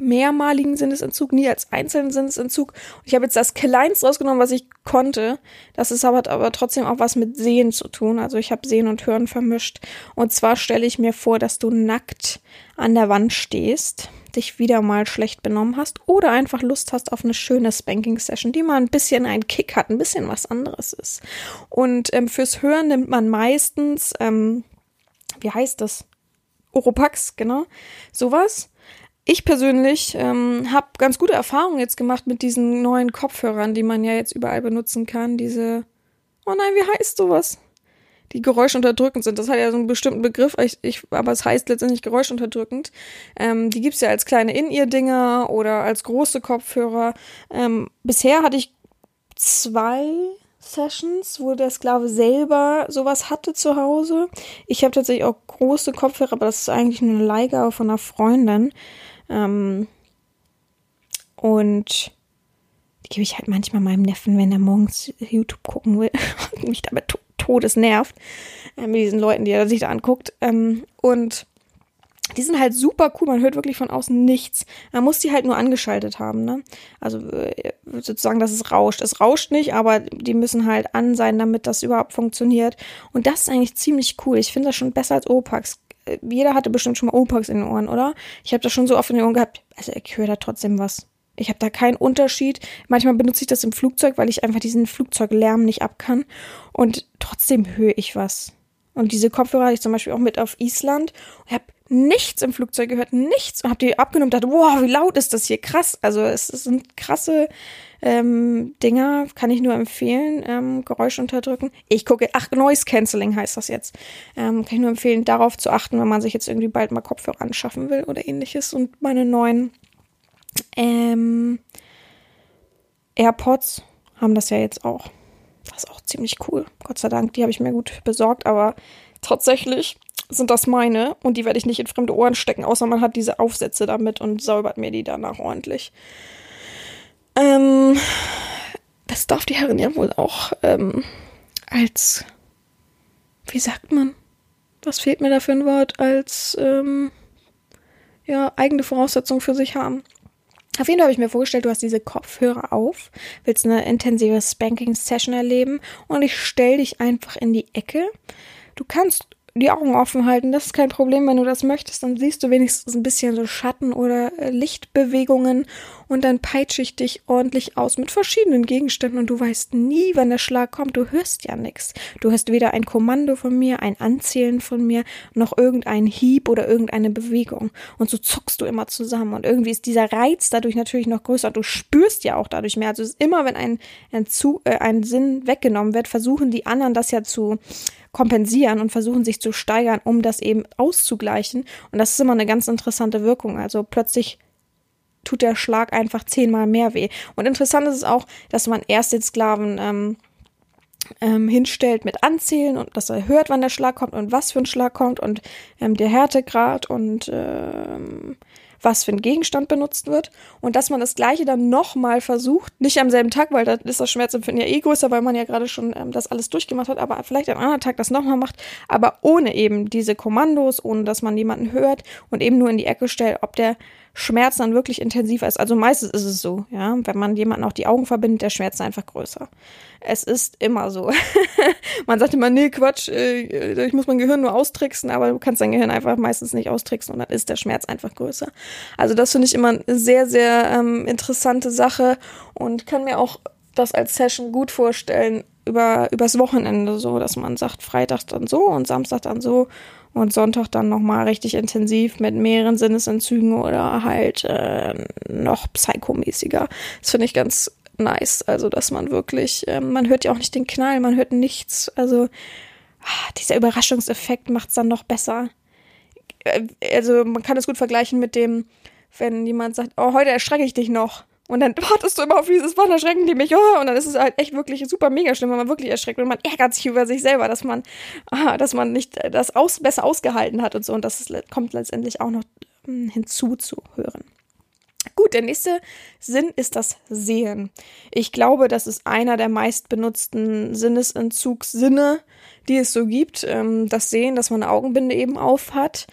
mehrmaligen Sinnesentzug, nie als einzelnen Sinnesentzug. Und ich habe jetzt das Kleinste rausgenommen, was ich konnte. Das ist aber, aber trotzdem auch was mit Sehen zu tun. Also ich habe Sehen und Hören vermischt. Und zwar stelle ich mir vor, dass du nackt an der Wand stehst dich wieder mal schlecht benommen hast oder einfach Lust hast auf eine schöne Spanking-Session, die mal ein bisschen einen Kick hat, ein bisschen was anderes ist. Und ähm, fürs Hören nimmt man meistens, ähm, wie heißt das? Oropax, genau, sowas. Ich persönlich ähm, habe ganz gute Erfahrungen jetzt gemacht mit diesen neuen Kopfhörern, die man ja jetzt überall benutzen kann. Diese, oh nein, wie heißt sowas? Die geräuschunterdrückend sind. Das hat ja so einen bestimmten Begriff, ich, ich, aber es heißt letztendlich geräuschunterdrückend. Ähm, die gibt's ja als kleine In-Ear-Dinger oder als große Kopfhörer. Ähm, bisher hatte ich zwei Sessions, wo der Sklave selber sowas hatte zu Hause. Ich habe tatsächlich auch große Kopfhörer, aber das ist eigentlich nur eine Leihgabe von einer Freundin. Ähm, und die gebe ich halt manchmal meinem Neffen, wenn er morgens YouTube gucken will und mich damit Todes nervt, äh, mit diesen Leuten, die er sich da anguckt. Ähm, und die sind halt super cool, man hört wirklich von außen nichts. Man muss die halt nur angeschaltet haben, ne? Also äh, sozusagen, dass es rauscht. Es rauscht nicht, aber die müssen halt an sein, damit das überhaupt funktioniert. Und das ist eigentlich ziemlich cool. Ich finde das schon besser als Opax. Äh, jeder hatte bestimmt schon mal Opax in den Ohren, oder? Ich habe das schon so oft in den Ohren gehabt. Also ich höre da trotzdem was. Ich habe da keinen Unterschied. Manchmal benutze ich das im Flugzeug, weil ich einfach diesen Flugzeuglärm nicht ab kann. Und trotzdem höre ich was. Und diese Kopfhörer hatte ich zum Beispiel auch mit auf Island. Ich habe nichts im Flugzeug gehört, nichts. Und habe die abgenommen und dachte, wow, wie laut ist das hier? Krass. Also es, sind krasse ähm, Dinger, kann ich nur empfehlen. Ähm, Geräusch unterdrücken. Ich gucke, ach, Noise Cancelling heißt das jetzt. Ähm, kann ich nur empfehlen, darauf zu achten, wenn man sich jetzt irgendwie bald mal Kopfhörer anschaffen will oder ähnliches. Und meine neuen ähm, AirPods haben das ja jetzt auch. Das ist auch ziemlich cool. Gott sei Dank, die habe ich mir gut besorgt, aber tatsächlich sind das meine und die werde ich nicht in fremde Ohren stecken, außer man hat diese Aufsätze damit und säubert mir die danach ordentlich. Ähm, das darf die Herrin ja wohl auch ähm, als, wie sagt man? Was fehlt mir da für ein Wort? Als, ähm, ja, eigene Voraussetzung für sich haben. Auf jeden Fall habe ich mir vorgestellt, du hast diese Kopfhörer auf, willst eine intensive Spanking-Session erleben und ich stelle dich einfach in die Ecke. Du kannst die Augen offen halten, das ist kein Problem, wenn du das möchtest, dann siehst du wenigstens ein bisschen so Schatten oder äh, Lichtbewegungen und dann peitsche ich dich ordentlich aus mit verschiedenen Gegenständen und du weißt nie, wann der Schlag kommt, du hörst ja nichts. Du hörst weder ein Kommando von mir, ein Anzählen von mir, noch irgendein Hieb oder irgendeine Bewegung. Und so zuckst du immer zusammen. Und irgendwie ist dieser Reiz dadurch natürlich noch größer. Du spürst ja auch dadurch mehr. Also es ist immer, wenn ein, ein, Zu, äh, ein Sinn weggenommen wird, versuchen die anderen das ja zu kompensieren und versuchen sich zu steigern, um das eben auszugleichen. Und das ist immer eine ganz interessante Wirkung. Also plötzlich tut der Schlag einfach zehnmal mehr weh. Und interessant ist es auch, dass man erst den Sklaven ähm, ähm, hinstellt mit Anzählen und dass er hört, wann der Schlag kommt und was für ein Schlag kommt und ähm, der Härtegrad und ähm, was für ein Gegenstand benutzt wird und dass man das gleiche dann nochmal versucht, nicht am selben Tag, weil da ist das Schmerzempfinden ja eh größer, weil man ja gerade schon ähm, das alles durchgemacht hat, aber vielleicht am anderen Tag das nochmal macht, aber ohne eben diese Kommandos, ohne dass man jemanden hört und eben nur in die Ecke stellt, ob der Schmerz dann wirklich intensiver ist. Also meistens ist es so, ja, wenn man jemanden auch die Augen verbindet, der Schmerz ist einfach größer. Es ist immer so. man sagt immer, nee, Quatsch, äh, ich muss mein Gehirn nur austricksen, aber du kannst dein Gehirn einfach meistens nicht austricksen und dann ist der Schmerz einfach größer. Also das finde ich immer eine sehr, sehr ähm, interessante Sache und kann mir auch das als Session gut vorstellen, über, übers Wochenende so, dass man sagt, Freitag dann so und Samstag dann so und Sonntag dann nochmal richtig intensiv mit mehreren Sinnesentzügen oder halt äh, noch psychomäßiger. Das finde ich ganz nice. Also, dass man wirklich, äh, man hört ja auch nicht den Knall, man hört nichts. Also, ah, dieser Überraschungseffekt macht es dann noch besser. Äh, also, man kann es gut vergleichen mit dem, wenn jemand sagt, oh, heute erschrecke ich dich noch. Und dann wartest du immer auf dieses Wort, erschrecken die mich, oh, und dann ist es halt echt wirklich super mega schlimm, wenn man wirklich erschreckt und man ärgert sich über sich selber, dass man, ah, dass man nicht das aus, besser ausgehalten hat und so. Und das ist, kommt letztendlich auch noch hm, hinzuzuhören. Gut, der nächste Sinn ist das Sehen. Ich glaube, das ist einer der meist benutzten Sinnesentzugssinne, die es so gibt. Ähm, das Sehen, dass man eine Augenbinde eben auf hat.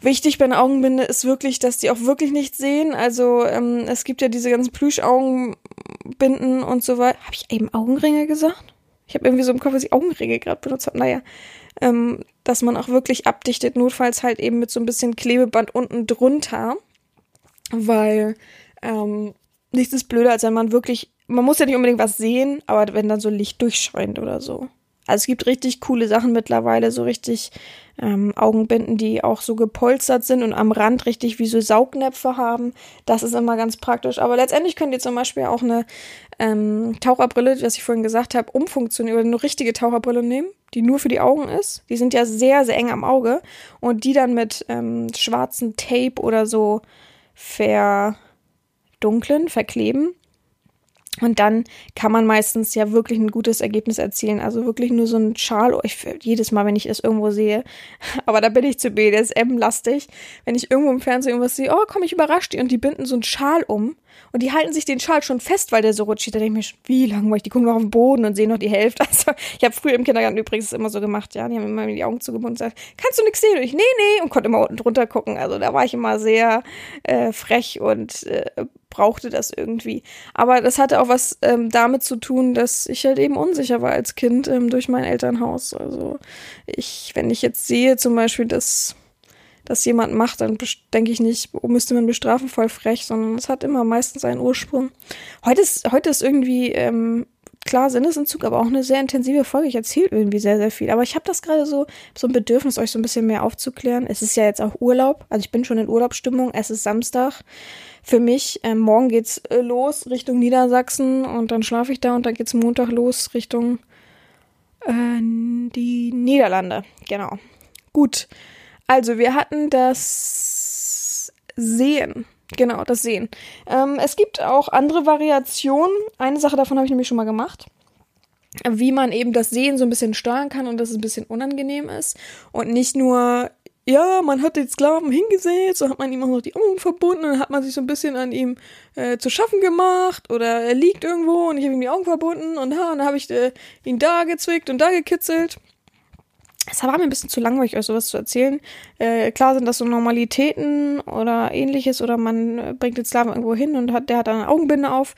Wichtig bei einer Augenbinde ist wirklich, dass die auch wirklich nichts sehen. Also ähm, es gibt ja diese ganzen Plüschaugenbinden und so weiter. Habe ich eben Augenringe gesagt? Ich habe irgendwie so im Kopf, dass ich Augenringe gerade benutzt habe. Naja, ähm, dass man auch wirklich abdichtet, notfalls halt eben mit so ein bisschen Klebeband unten drunter. Weil ähm, nichts ist blöder, als wenn man wirklich, man muss ja nicht unbedingt was sehen, aber wenn dann so Licht durchscheint oder so. Also es gibt richtig coole Sachen mittlerweile, so richtig ähm, Augenbinden, die auch so gepolstert sind und am Rand richtig wie so Saugnäpfe haben. Das ist immer ganz praktisch. Aber letztendlich könnt ihr zum Beispiel auch eine ähm, Taucherbrille, was ich vorhin gesagt habe, umfunktionieren oder eine richtige Taucherbrille nehmen, die nur für die Augen ist. Die sind ja sehr, sehr eng am Auge und die dann mit ähm, schwarzen Tape oder so verdunklen, verkleben und dann kann man meistens ja wirklich ein gutes Ergebnis erzielen. Also wirklich nur so ein Schal. Ich, jedes Mal, wenn ich es irgendwo sehe, aber da bin ich zu BDSM-lastig. Wenn ich irgendwo im Fernsehen irgendwas sehe, oh, komm, ich überrascht die und die binden so einen Schal um und die halten sich den Schal schon fest, weil der so rutscht. Da denke ich mir, wie langweilig, die gucken noch auf den Boden und sehen noch die Hälfte. Also ich habe früher im Kindergarten übrigens immer so gemacht, ja, die haben immer die Augen zugebunden und gesagt, kannst du nichts sehen? Und ich, nee, nee, und konnte immer unten drunter gucken. Also da war ich immer sehr äh, frech und äh, brauchte das irgendwie. Aber das hatte auch was ähm, damit zu tun, dass ich halt eben unsicher war als Kind ähm, durch mein Elternhaus. Also ich, wenn ich jetzt sehe zum Beispiel, dass das jemand macht, dann denke ich nicht, oh, müsste man bestrafen, voll frech, sondern es hat immer meistens einen Ursprung. Heute ist, heute ist irgendwie, ähm, klar, Sinnesentzug, aber auch eine sehr intensive Folge. Ich erzähle irgendwie sehr, sehr viel. Aber ich habe das gerade so, so ein Bedürfnis, euch so ein bisschen mehr aufzuklären. Es ist ja jetzt auch Urlaub, also ich bin schon in Urlaubsstimmung. Es ist Samstag für mich. Ähm, morgen geht's äh, los Richtung Niedersachsen und dann schlafe ich da und dann geht's Montag los Richtung äh, die Niederlande. Genau. Gut. Also, wir hatten das Sehen. Genau, das Sehen. Ähm, es gibt auch andere Variationen. Eine Sache davon habe ich nämlich schon mal gemacht. Wie man eben das Sehen so ein bisschen steuern kann und dass es ein bisschen unangenehm ist. Und nicht nur, ja, man hat den Sklaven hingesetzt, so hat man ihm auch noch die Augen verbunden und hat man sich so ein bisschen an ihm äh, zu schaffen gemacht oder er liegt irgendwo und ich habe ihm die Augen verbunden und, ha, und dann habe ich äh, ihn da gezwickt und da gekitzelt. Es war mir ein bisschen zu langweilig, euch sowas zu erzählen. Äh, klar sind das so Normalitäten oder ähnliches oder man bringt den Sklaven irgendwo hin und hat, der hat eine Augenbinde auf.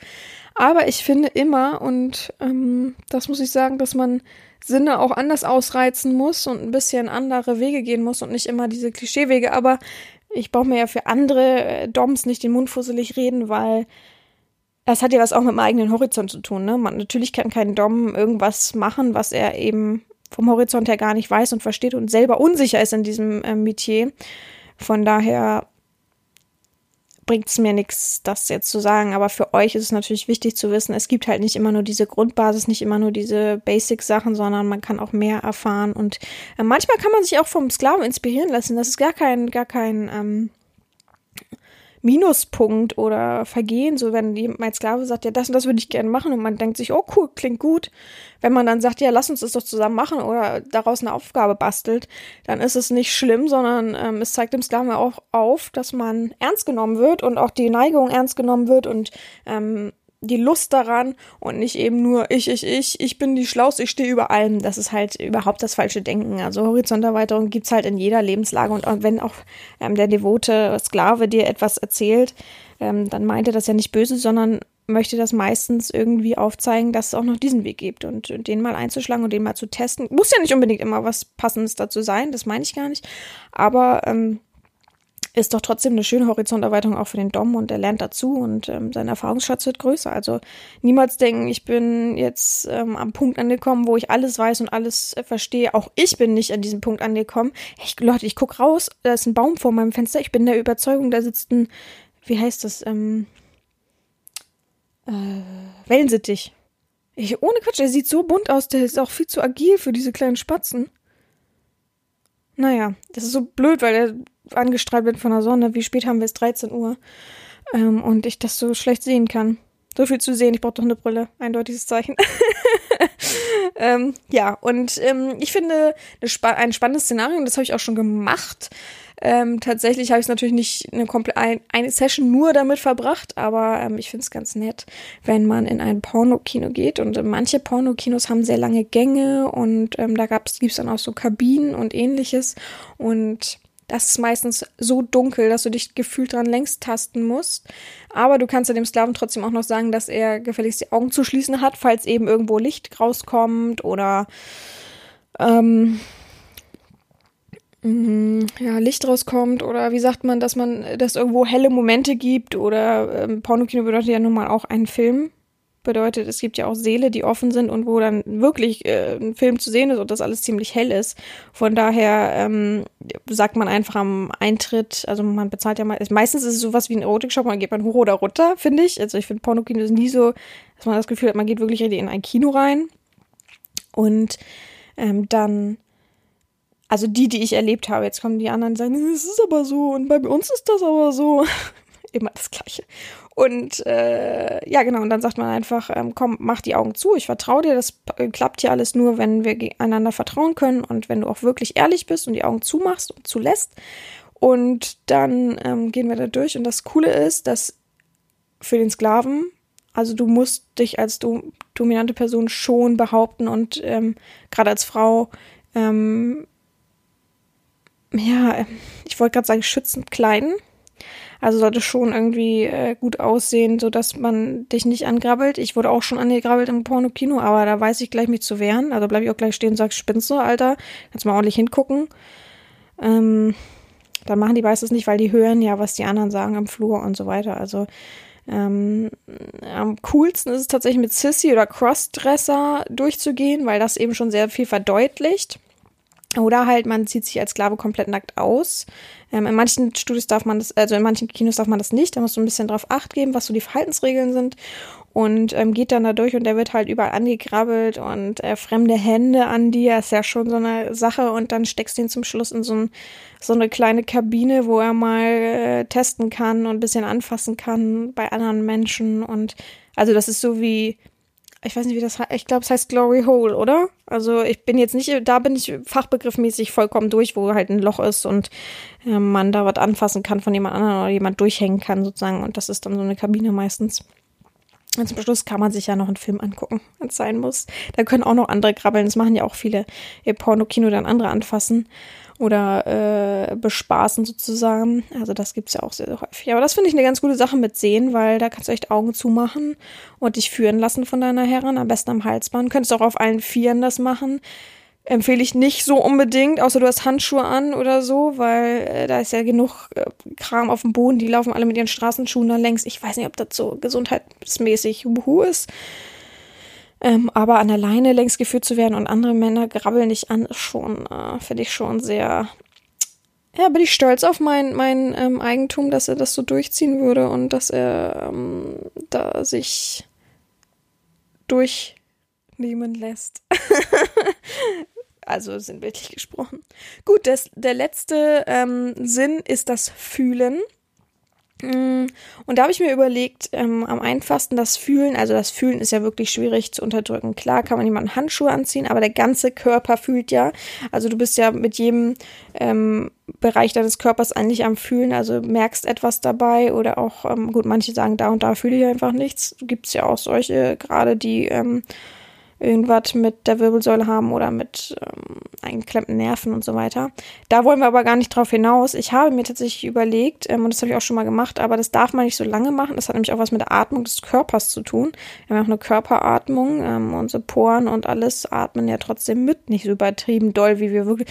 Aber ich finde immer, und ähm, das muss ich sagen, dass man Sinne auch anders ausreizen muss und ein bisschen andere Wege gehen muss und nicht immer diese Klischeewege. Aber ich brauche mir ja für andere äh, Doms nicht den Mund fusselig reden, weil das hat ja was auch mit meinem eigenen Horizont zu tun. Ne? Man, natürlich kann kein Dom irgendwas machen, was er eben vom Horizont her gar nicht weiß und versteht und selber unsicher ist in diesem äh, Metier. Von daher bringt es mir nichts, das jetzt zu sagen. Aber für euch ist es natürlich wichtig zu wissen, es gibt halt nicht immer nur diese Grundbasis, nicht immer nur diese Basic-Sachen, sondern man kann auch mehr erfahren. Und äh, manchmal kann man sich auch vom Sklaven inspirieren lassen. Das ist gar kein, gar kein ähm, Minuspunkt oder Vergehen, so wenn mein Sklave sagt, ja, das und das würde ich gerne machen und man denkt sich, oh cool, klingt gut. Wenn man dann sagt, ja, lass uns das doch zusammen machen oder daraus eine Aufgabe bastelt, dann ist es nicht schlimm, sondern ähm, es zeigt dem Sklaven auch auf, dass man ernst genommen wird und auch die Neigung ernst genommen wird und ähm, die Lust daran und nicht eben nur ich, ich, ich, ich bin die Schlauste, ich stehe über allem. Das ist halt überhaupt das falsche Denken. Also Horizonterweiterung gibt's halt in jeder Lebenslage und wenn auch ähm, der devote Sklave dir etwas erzählt, ähm, dann meint er das ja nicht böse, sondern möchte das meistens irgendwie aufzeigen, dass es auch noch diesen Weg gibt und, und den mal einzuschlagen und den mal zu testen. Muss ja nicht unbedingt immer was Passendes dazu sein, das meine ich gar nicht. Aber ähm, ist doch trotzdem eine schöne Horizonterweiterung auch für den Dom und er lernt dazu und ähm, sein Erfahrungsschatz wird größer. Also niemals denken, ich bin jetzt ähm, am Punkt angekommen, wo ich alles weiß und alles äh, verstehe. Auch ich bin nicht an diesem Punkt angekommen. Ich, Leute, ich guck raus, da ist ein Baum vor meinem Fenster. Ich bin der Überzeugung, da sitzt ein, wie heißt das, ähm, äh, Wellensittich. Ich, ohne Quatsch, der sieht so bunt aus, der ist auch viel zu agil für diese kleinen Spatzen. Naja, das ist so blöd, weil er angestrahlt wird von der Sonne. Wie spät haben wir es? 13 Uhr. Ähm, und ich das so schlecht sehen kann. So viel zu sehen, ich brauche doch eine Brille. Eindeutiges Zeichen. ähm, ja, und ähm, ich finde spa ein spannendes Szenario, und das habe ich auch schon gemacht. Ähm, tatsächlich habe ich es natürlich nicht eine, ein, eine Session nur damit verbracht, aber ähm, ich finde es ganz nett, wenn man in ein Pornokino geht. Und äh, manche Pornokinos haben sehr lange Gänge und ähm, da gibt es dann auch so Kabinen und ähnliches. Und das ist meistens so dunkel, dass du dich gefühlt dran längst tasten musst. Aber du kannst ja dem Sklaven trotzdem auch noch sagen, dass er gefälligst die Augen zu schließen hat, falls eben irgendwo Licht rauskommt oder ähm, Mhm, ja, Licht rauskommt oder wie sagt man, dass man, dass irgendwo helle Momente gibt oder ähm, Pornokino bedeutet ja nun mal auch ein Film. Bedeutet, es gibt ja auch Seele, die offen sind und wo dann wirklich äh, ein Film zu sehen ist und das alles ziemlich hell ist. Von daher ähm, sagt man einfach am Eintritt, also man bezahlt ja mal, meistens ist es sowas wie ein Erotikshop, man geht man hoch oder runter, finde ich. Also ich finde Pornokino ist nie so, dass man das Gefühl hat, man geht wirklich in ein Kino rein. Und ähm, dann also die, die ich erlebt habe, jetzt kommen die anderen und sagen, es ist aber so und bei uns ist das aber so. Immer das Gleiche. Und äh, ja, genau, und dann sagt man einfach, ähm, komm, mach die Augen zu, ich vertraue dir, das klappt hier alles nur, wenn wir einander vertrauen können und wenn du auch wirklich ehrlich bist und die Augen zumachst und zulässt. Und dann ähm, gehen wir da durch. Und das Coole ist, dass für den Sklaven, also du musst dich als do dominante Person schon behaupten und ähm, gerade als Frau ähm, ja, ich wollte gerade sagen, schützend kleiden. Also sollte schon irgendwie äh, gut aussehen, so dass man dich nicht angrabbelt. Ich wurde auch schon angegrabbelt im Pornokino, aber da weiß ich gleich mich zu wehren. Also bleibe ich auch gleich stehen und sag, spinnst du, Alter? Kannst mal ordentlich hingucken. Ähm, dann machen die meistens nicht, weil die hören ja, was die anderen sagen am Flur und so weiter. Also ähm, am coolsten ist es tatsächlich mit Sissy oder Crossdresser durchzugehen, weil das eben schon sehr viel verdeutlicht. Oder halt, man zieht sich als Sklave komplett nackt aus. Ähm, in manchen Studios darf man das, also in manchen Kinos darf man das nicht. Da musst du ein bisschen drauf acht geben, was so die Verhaltensregeln sind. Und ähm, geht dann da durch und der wird halt überall angekrabbelt und äh, fremde Hände an dir ist ja schon so eine Sache. Und dann steckst du ihn zum Schluss in so, ein, so eine kleine Kabine, wo er mal äh, testen kann und ein bisschen anfassen kann bei anderen Menschen. Und also das ist so wie ich weiß nicht, wie das heißt, ich glaube, es heißt Glory Hole, oder? Also ich bin jetzt nicht, da bin ich fachbegriffmäßig vollkommen durch, wo halt ein Loch ist und äh, man da was anfassen kann von jemand anderem oder jemand durchhängen kann sozusagen und das ist dann so eine Kabine meistens. Und zum Schluss kann man sich ja noch einen Film angucken, wenn es sein muss. Da können auch noch andere krabbeln, das machen ja auch viele ihr Porno-Kino dann andere anfassen oder äh, bespaßen sozusagen. Also das gibt's ja auch sehr, sehr häufig. Aber das finde ich eine ganz gute Sache mit Sehen, weil da kannst du echt Augen zumachen und dich führen lassen von deiner Herrin, am besten am Halsband. Könntest auch auf allen Vieren das machen. Empfehle ich nicht so unbedingt, außer du hast Handschuhe an oder so, weil äh, da ist ja genug äh, Kram auf dem Boden, die laufen alle mit ihren Straßenschuhen da längs. Ich weiß nicht, ob das so gesundheitsmäßig wuhu ist. Ähm, aber an der Leine längs geführt zu werden und andere Männer grabbeln dich an, ist schon, äh, finde ich schon sehr. Ja, bin ich stolz auf mein, mein ähm, Eigentum, dass er das so durchziehen würde und dass er ähm, da sich durchnehmen lässt. also sinnbildlich gesprochen. Gut, das, der letzte ähm, Sinn ist das Fühlen. Mm, und da habe ich mir überlegt, ähm, am einfachsten das Fühlen, also das Fühlen ist ja wirklich schwierig zu unterdrücken. Klar kann man jemanden Handschuhe anziehen, aber der ganze Körper fühlt ja. Also du bist ja mit jedem ähm, Bereich deines Körpers eigentlich am Fühlen, also merkst etwas dabei oder auch, ähm, gut, manche sagen, da und da fühle ich einfach nichts. Gibt es ja auch solche, gerade die ähm, irgendwas mit der Wirbelsäule haben oder mit ähm, eingeklemmten Nerven und so weiter. Da wollen wir aber gar nicht drauf hinaus. Ich habe mir tatsächlich überlegt, ähm, und das habe ich auch schon mal gemacht, aber das darf man nicht so lange machen. Das hat nämlich auch was mit der Atmung des Körpers zu tun. Wir haben auch eine Körperatmung. Ähm, unsere Poren und alles atmen ja trotzdem mit. Nicht so übertrieben doll, wie wir wirklich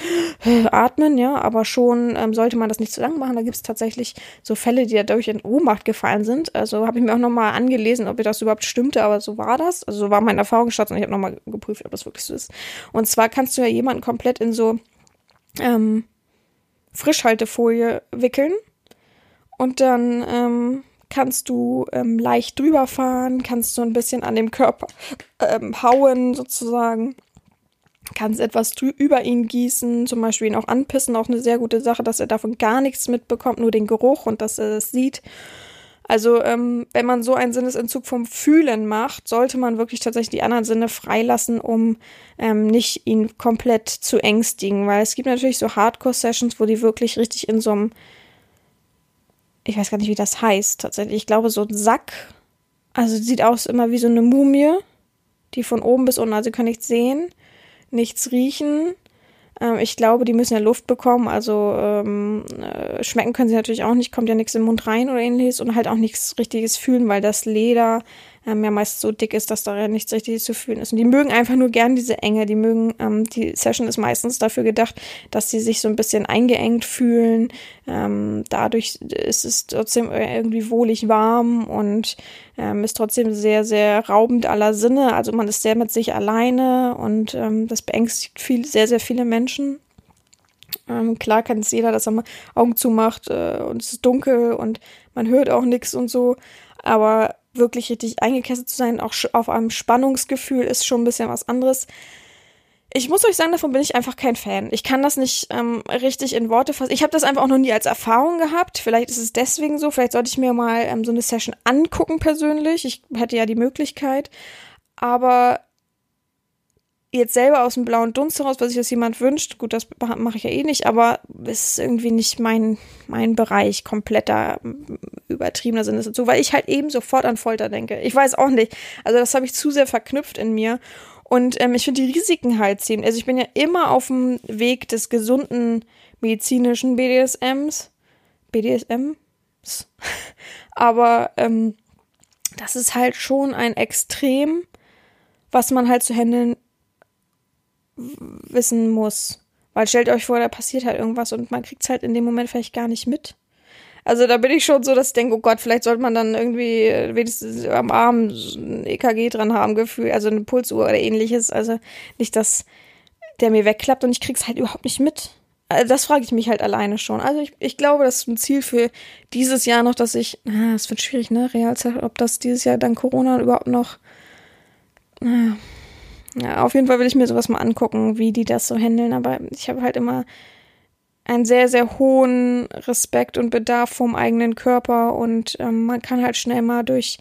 atmen, ja, aber schon ähm, sollte man das nicht zu lange machen. Da gibt es tatsächlich so Fälle, die dadurch in Ohnmacht gefallen sind. Also habe ich mir auch nochmal angelesen, ob das überhaupt stimmte, aber so war das. Also so war mein Erfahrungsschatz und ich habe nochmal geprüft, ob das wirklich so ist. Und zwar kannst du ja jemanden komplett in so ähm, Frischhaltefolie wickeln und dann ähm, kannst du ähm, leicht drüber fahren, kannst du ein bisschen an dem Körper ähm, hauen sozusagen, kannst etwas über ihn gießen, zum Beispiel ihn auch anpissen, auch eine sehr gute Sache, dass er davon gar nichts mitbekommt, nur den Geruch und dass er das sieht. Also ähm, wenn man so einen Sinnesentzug vom Fühlen macht, sollte man wirklich tatsächlich die anderen Sinne freilassen, um ähm, nicht ihn komplett zu ängstigen, weil es gibt natürlich so Hardcore-Sessions, wo die wirklich richtig in so einem, ich weiß gar nicht, wie das heißt tatsächlich, ich glaube so ein Sack, also sieht aus immer wie so eine Mumie, die von oben bis unten, also sie können nichts sehen, nichts riechen, ähm, ich glaube, die müssen ja Luft bekommen, also ähm, äh, schmecken können sie natürlich auch nicht, kommt ja nichts im Mund rein oder ähnliches und halt auch nichts richtiges fühlen, weil das Leder ähm, ja meist so dick ist, dass da ja nichts richtiges zu fühlen ist. Und die mögen einfach nur gern diese Enge, die mögen, ähm, die Session ist meistens dafür gedacht, dass sie sich so ein bisschen eingeengt fühlen. Ähm, dadurch ist es trotzdem irgendwie wohlig warm und ähm, ist trotzdem sehr, sehr raubend aller Sinne. Also man ist sehr mit sich alleine und ähm, das beängstigt viel, sehr, sehr viele Menschen. Ähm, klar kann es jeder, dass er mal Augen zumacht äh, und es ist dunkel und man hört auch nichts und so. Aber wirklich richtig eingekesselt zu sein, auch auf einem Spannungsgefühl ist schon ein bisschen was anderes. Ich muss euch sagen, davon bin ich einfach kein Fan. Ich kann das nicht ähm, richtig in Worte fassen. Ich habe das einfach auch noch nie als Erfahrung gehabt. Vielleicht ist es deswegen so. Vielleicht sollte ich mir mal ähm, so eine Session angucken persönlich. Ich hätte ja die Möglichkeit. Aber jetzt selber aus dem blauen Dunst heraus, was sich das jemand wünscht, gut, das mache ich ja eh nicht, aber es ist irgendwie nicht mein, mein Bereich, kompletter, übertriebener Sinne dazu, weil ich halt eben sofort an Folter denke. Ich weiß auch nicht. Also das habe ich zu sehr verknüpft in mir. Und ähm, ich finde die Risiken halt ziemlich. Also ich bin ja immer auf dem Weg des gesunden medizinischen BDSMs. BDSMs. aber ähm, das ist halt schon ein Extrem, was man halt zu handeln wissen muss. Weil stellt euch vor, da passiert halt irgendwas und man kriegt es halt in dem Moment vielleicht gar nicht mit. Also da bin ich schon so, dass ich denke, oh Gott, vielleicht sollte man dann irgendwie wenigstens am Arm ein EKG dran haben, Gefühl, also eine Pulsuhr oder ähnliches. Also nicht, dass der mir wegklappt und ich krieg's halt überhaupt nicht mit. Also das frage ich mich halt alleine schon. Also ich, ich glaube, das ist ein Ziel für dieses Jahr noch, dass ich, ah, es wird schwierig, ne, Realzeit, ob das dieses Jahr dann Corona überhaupt noch, naja, auf jeden Fall will ich mir sowas mal angucken, wie die das so handeln. Aber ich habe halt immer einen sehr, sehr hohen Respekt und Bedarf vom eigenen Körper und ähm, man kann halt schnell mal durch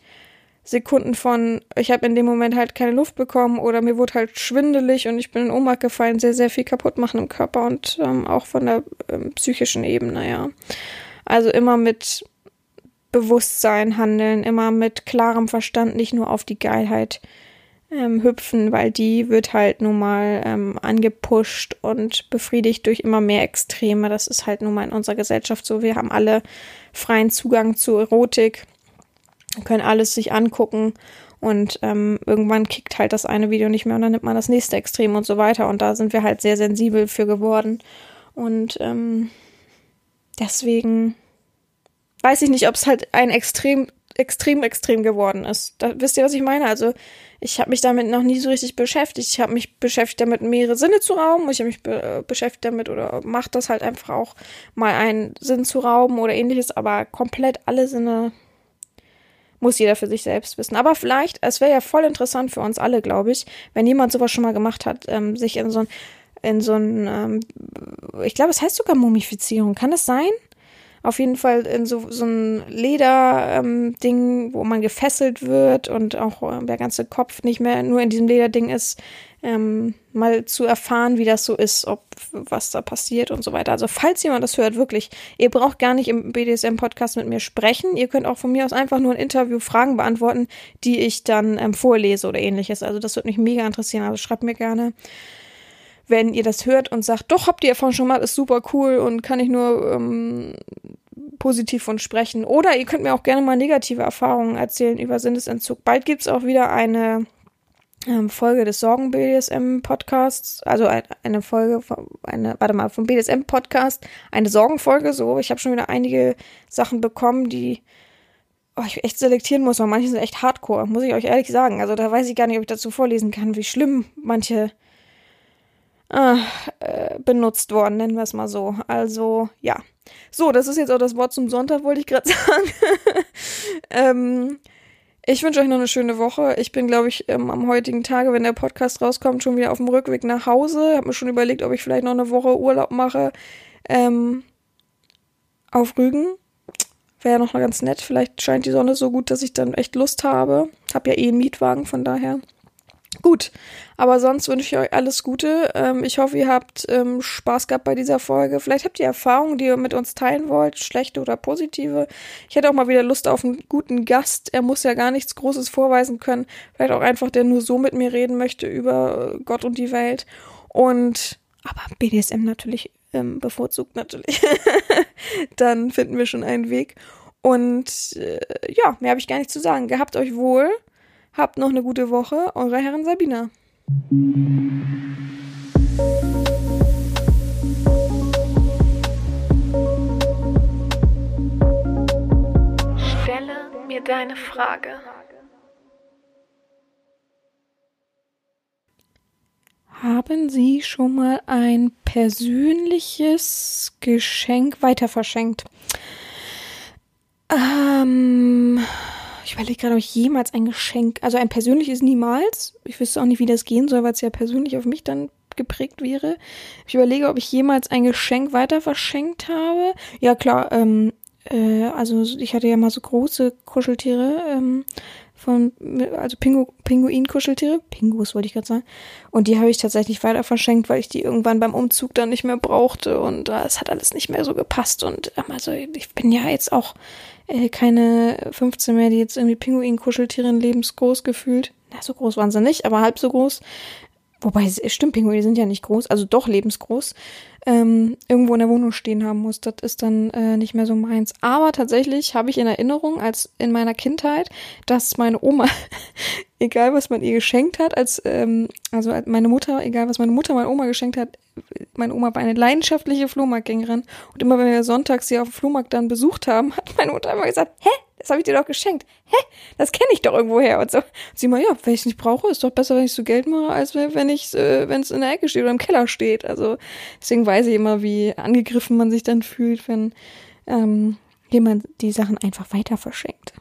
Sekunden von, ich habe in dem Moment halt keine Luft bekommen oder mir wurde halt schwindelig und ich bin in Ohnmacht gefallen, sehr, sehr viel kaputt machen im Körper und ähm, auch von der ähm, psychischen Ebene, ja. Also immer mit Bewusstsein handeln, immer mit klarem Verstand, nicht nur auf die Geilheit ähm, hüpfen, weil die wird halt nun mal ähm, angepusht und befriedigt durch immer mehr Extreme. Das ist halt nun mal in unserer Gesellschaft so. Wir haben alle freien Zugang zu Erotik, können alles sich angucken und ähm, irgendwann kickt halt das eine Video nicht mehr und dann nimmt man das nächste Extrem und so weiter. Und da sind wir halt sehr sensibel für geworden. Und ähm, deswegen weiß ich nicht, ob es halt ein extrem, extrem, extrem geworden ist. Da, wisst ihr, was ich meine? Also ich habe mich damit noch nie so richtig beschäftigt. Ich habe mich beschäftigt damit, mehrere Sinne zu rauben. Ich habe mich be beschäftigt damit oder macht das halt einfach auch mal einen Sinn zu rauben oder ähnliches. Aber komplett alle Sinne muss jeder für sich selbst wissen. Aber vielleicht, es wäre ja voll interessant für uns alle, glaube ich, wenn jemand sowas schon mal gemacht hat, ähm, sich in so ein, in so ein, ähm, ich glaube, es heißt sogar Mumifizierung. Kann das sein? Auf jeden Fall in so, so ein Leder-Ding, ähm, wo man gefesselt wird und auch äh, der ganze Kopf nicht mehr nur in diesem Lederding ist, ähm, mal zu erfahren, wie das so ist, ob was da passiert und so weiter. Also falls jemand das hört, wirklich, ihr braucht gar nicht im BDSM-Podcast mit mir sprechen. Ihr könnt auch von mir aus einfach nur ein Interview Fragen beantworten, die ich dann ähm, vorlese oder ähnliches. Also das würde mich mega interessieren. Also schreibt mir gerne wenn ihr das hört und sagt, doch, habt ihr Erfahrung schon mal, ist super cool und kann ich nur ähm, positiv von sprechen. Oder ihr könnt mir auch gerne mal negative Erfahrungen erzählen über Sinnesentzug. Bald gibt's auch wieder eine ähm, Folge des Sorgen-BDSM-Podcasts, also eine Folge, von, eine, warte mal, vom BDSM-Podcast, eine Sorgenfolge, so. Ich habe schon wieder einige Sachen bekommen, die oh, ich echt selektieren muss, weil manche sind echt hardcore, muss ich euch ehrlich sagen. Also da weiß ich gar nicht, ob ich dazu vorlesen kann, wie schlimm manche äh, benutzt worden, nennen wir es mal so. Also, ja. So, das ist jetzt auch das Wort zum Sonntag, wollte ich gerade sagen. ähm, ich wünsche euch noch eine schöne Woche. Ich bin, glaube ich, ähm, am heutigen Tage, wenn der Podcast rauskommt, schon wieder auf dem Rückweg nach Hause. Habe mir schon überlegt, ob ich vielleicht noch eine Woche Urlaub mache. Ähm, auf Rügen. Wäre noch mal ganz nett. Vielleicht scheint die Sonne so gut, dass ich dann echt Lust habe. Hab ja eh einen Mietwagen, von daher. Gut, aber sonst wünsche ich euch alles Gute. Ähm, ich hoffe, ihr habt ähm, Spaß gehabt bei dieser Folge. Vielleicht habt ihr Erfahrungen, die ihr mit uns teilen wollt, schlechte oder positive. Ich hätte auch mal wieder Lust auf einen guten Gast. Er muss ja gar nichts Großes vorweisen können. Vielleicht auch einfach, der nur so mit mir reden möchte über Gott und die Welt. Und aber BDSM natürlich ähm, bevorzugt natürlich. Dann finden wir schon einen Weg. Und äh, ja, mehr habe ich gar nicht zu sagen. Gehabt euch wohl. Habt noch eine gute Woche, eure Herren Sabina. Stelle mir deine Frage. Haben Sie schon mal ein persönliches Geschenk weiterverschenkt? Ähm, ich überlege gerade, ob ich jemals ein Geschenk, also ein persönliches niemals. Ich wüsste auch nicht, wie das gehen soll, weil es ja persönlich auf mich dann geprägt wäre. Ich überlege, ob ich jemals ein Geschenk weiter verschenkt habe. Ja, klar, ähm, äh, also ich hatte ja mal so große Kuscheltiere, ähm, von, also Pingu, Pinguin-Kuscheltiere, Pingus wollte ich gerade sagen. Und die habe ich tatsächlich weiter verschenkt, weil ich die irgendwann beim Umzug dann nicht mehr brauchte und es hat alles nicht mehr so gepasst. Und ähm, also ich bin ja jetzt auch äh, keine 15 mehr, die jetzt irgendwie Pinguin-Kuscheltieren lebensgroß gefühlt. Na, so groß waren sie nicht, aber halb so groß. Wobei, stimmt, Pinguine sind ja nicht groß, also doch lebensgroß, ähm, irgendwo in der Wohnung stehen haben muss. Das ist dann äh, nicht mehr so meins. Aber tatsächlich habe ich in Erinnerung, als in meiner Kindheit, dass meine Oma, egal was man ihr geschenkt hat, als, ähm, also meine Mutter, egal was meine Mutter meiner Oma geschenkt hat, meine Oma war eine leidenschaftliche Flohmarktgängerin. Und immer wenn wir sonntags sie auf dem Flohmarkt dann besucht haben, hat meine Mutter immer gesagt, hä, das habe ich dir doch geschenkt. Hä? Das kenne ich doch irgendwo her. Und so. Und sie mal, ja, wenn ich es nicht brauche, ist doch besser, wenn ich so Geld mache, als wenn ich äh, wenn es in der Ecke steht oder im Keller steht. Also deswegen weiß ich immer, wie angegriffen man sich dann fühlt, wenn ähm, jemand die Sachen einfach weiter verschenkt.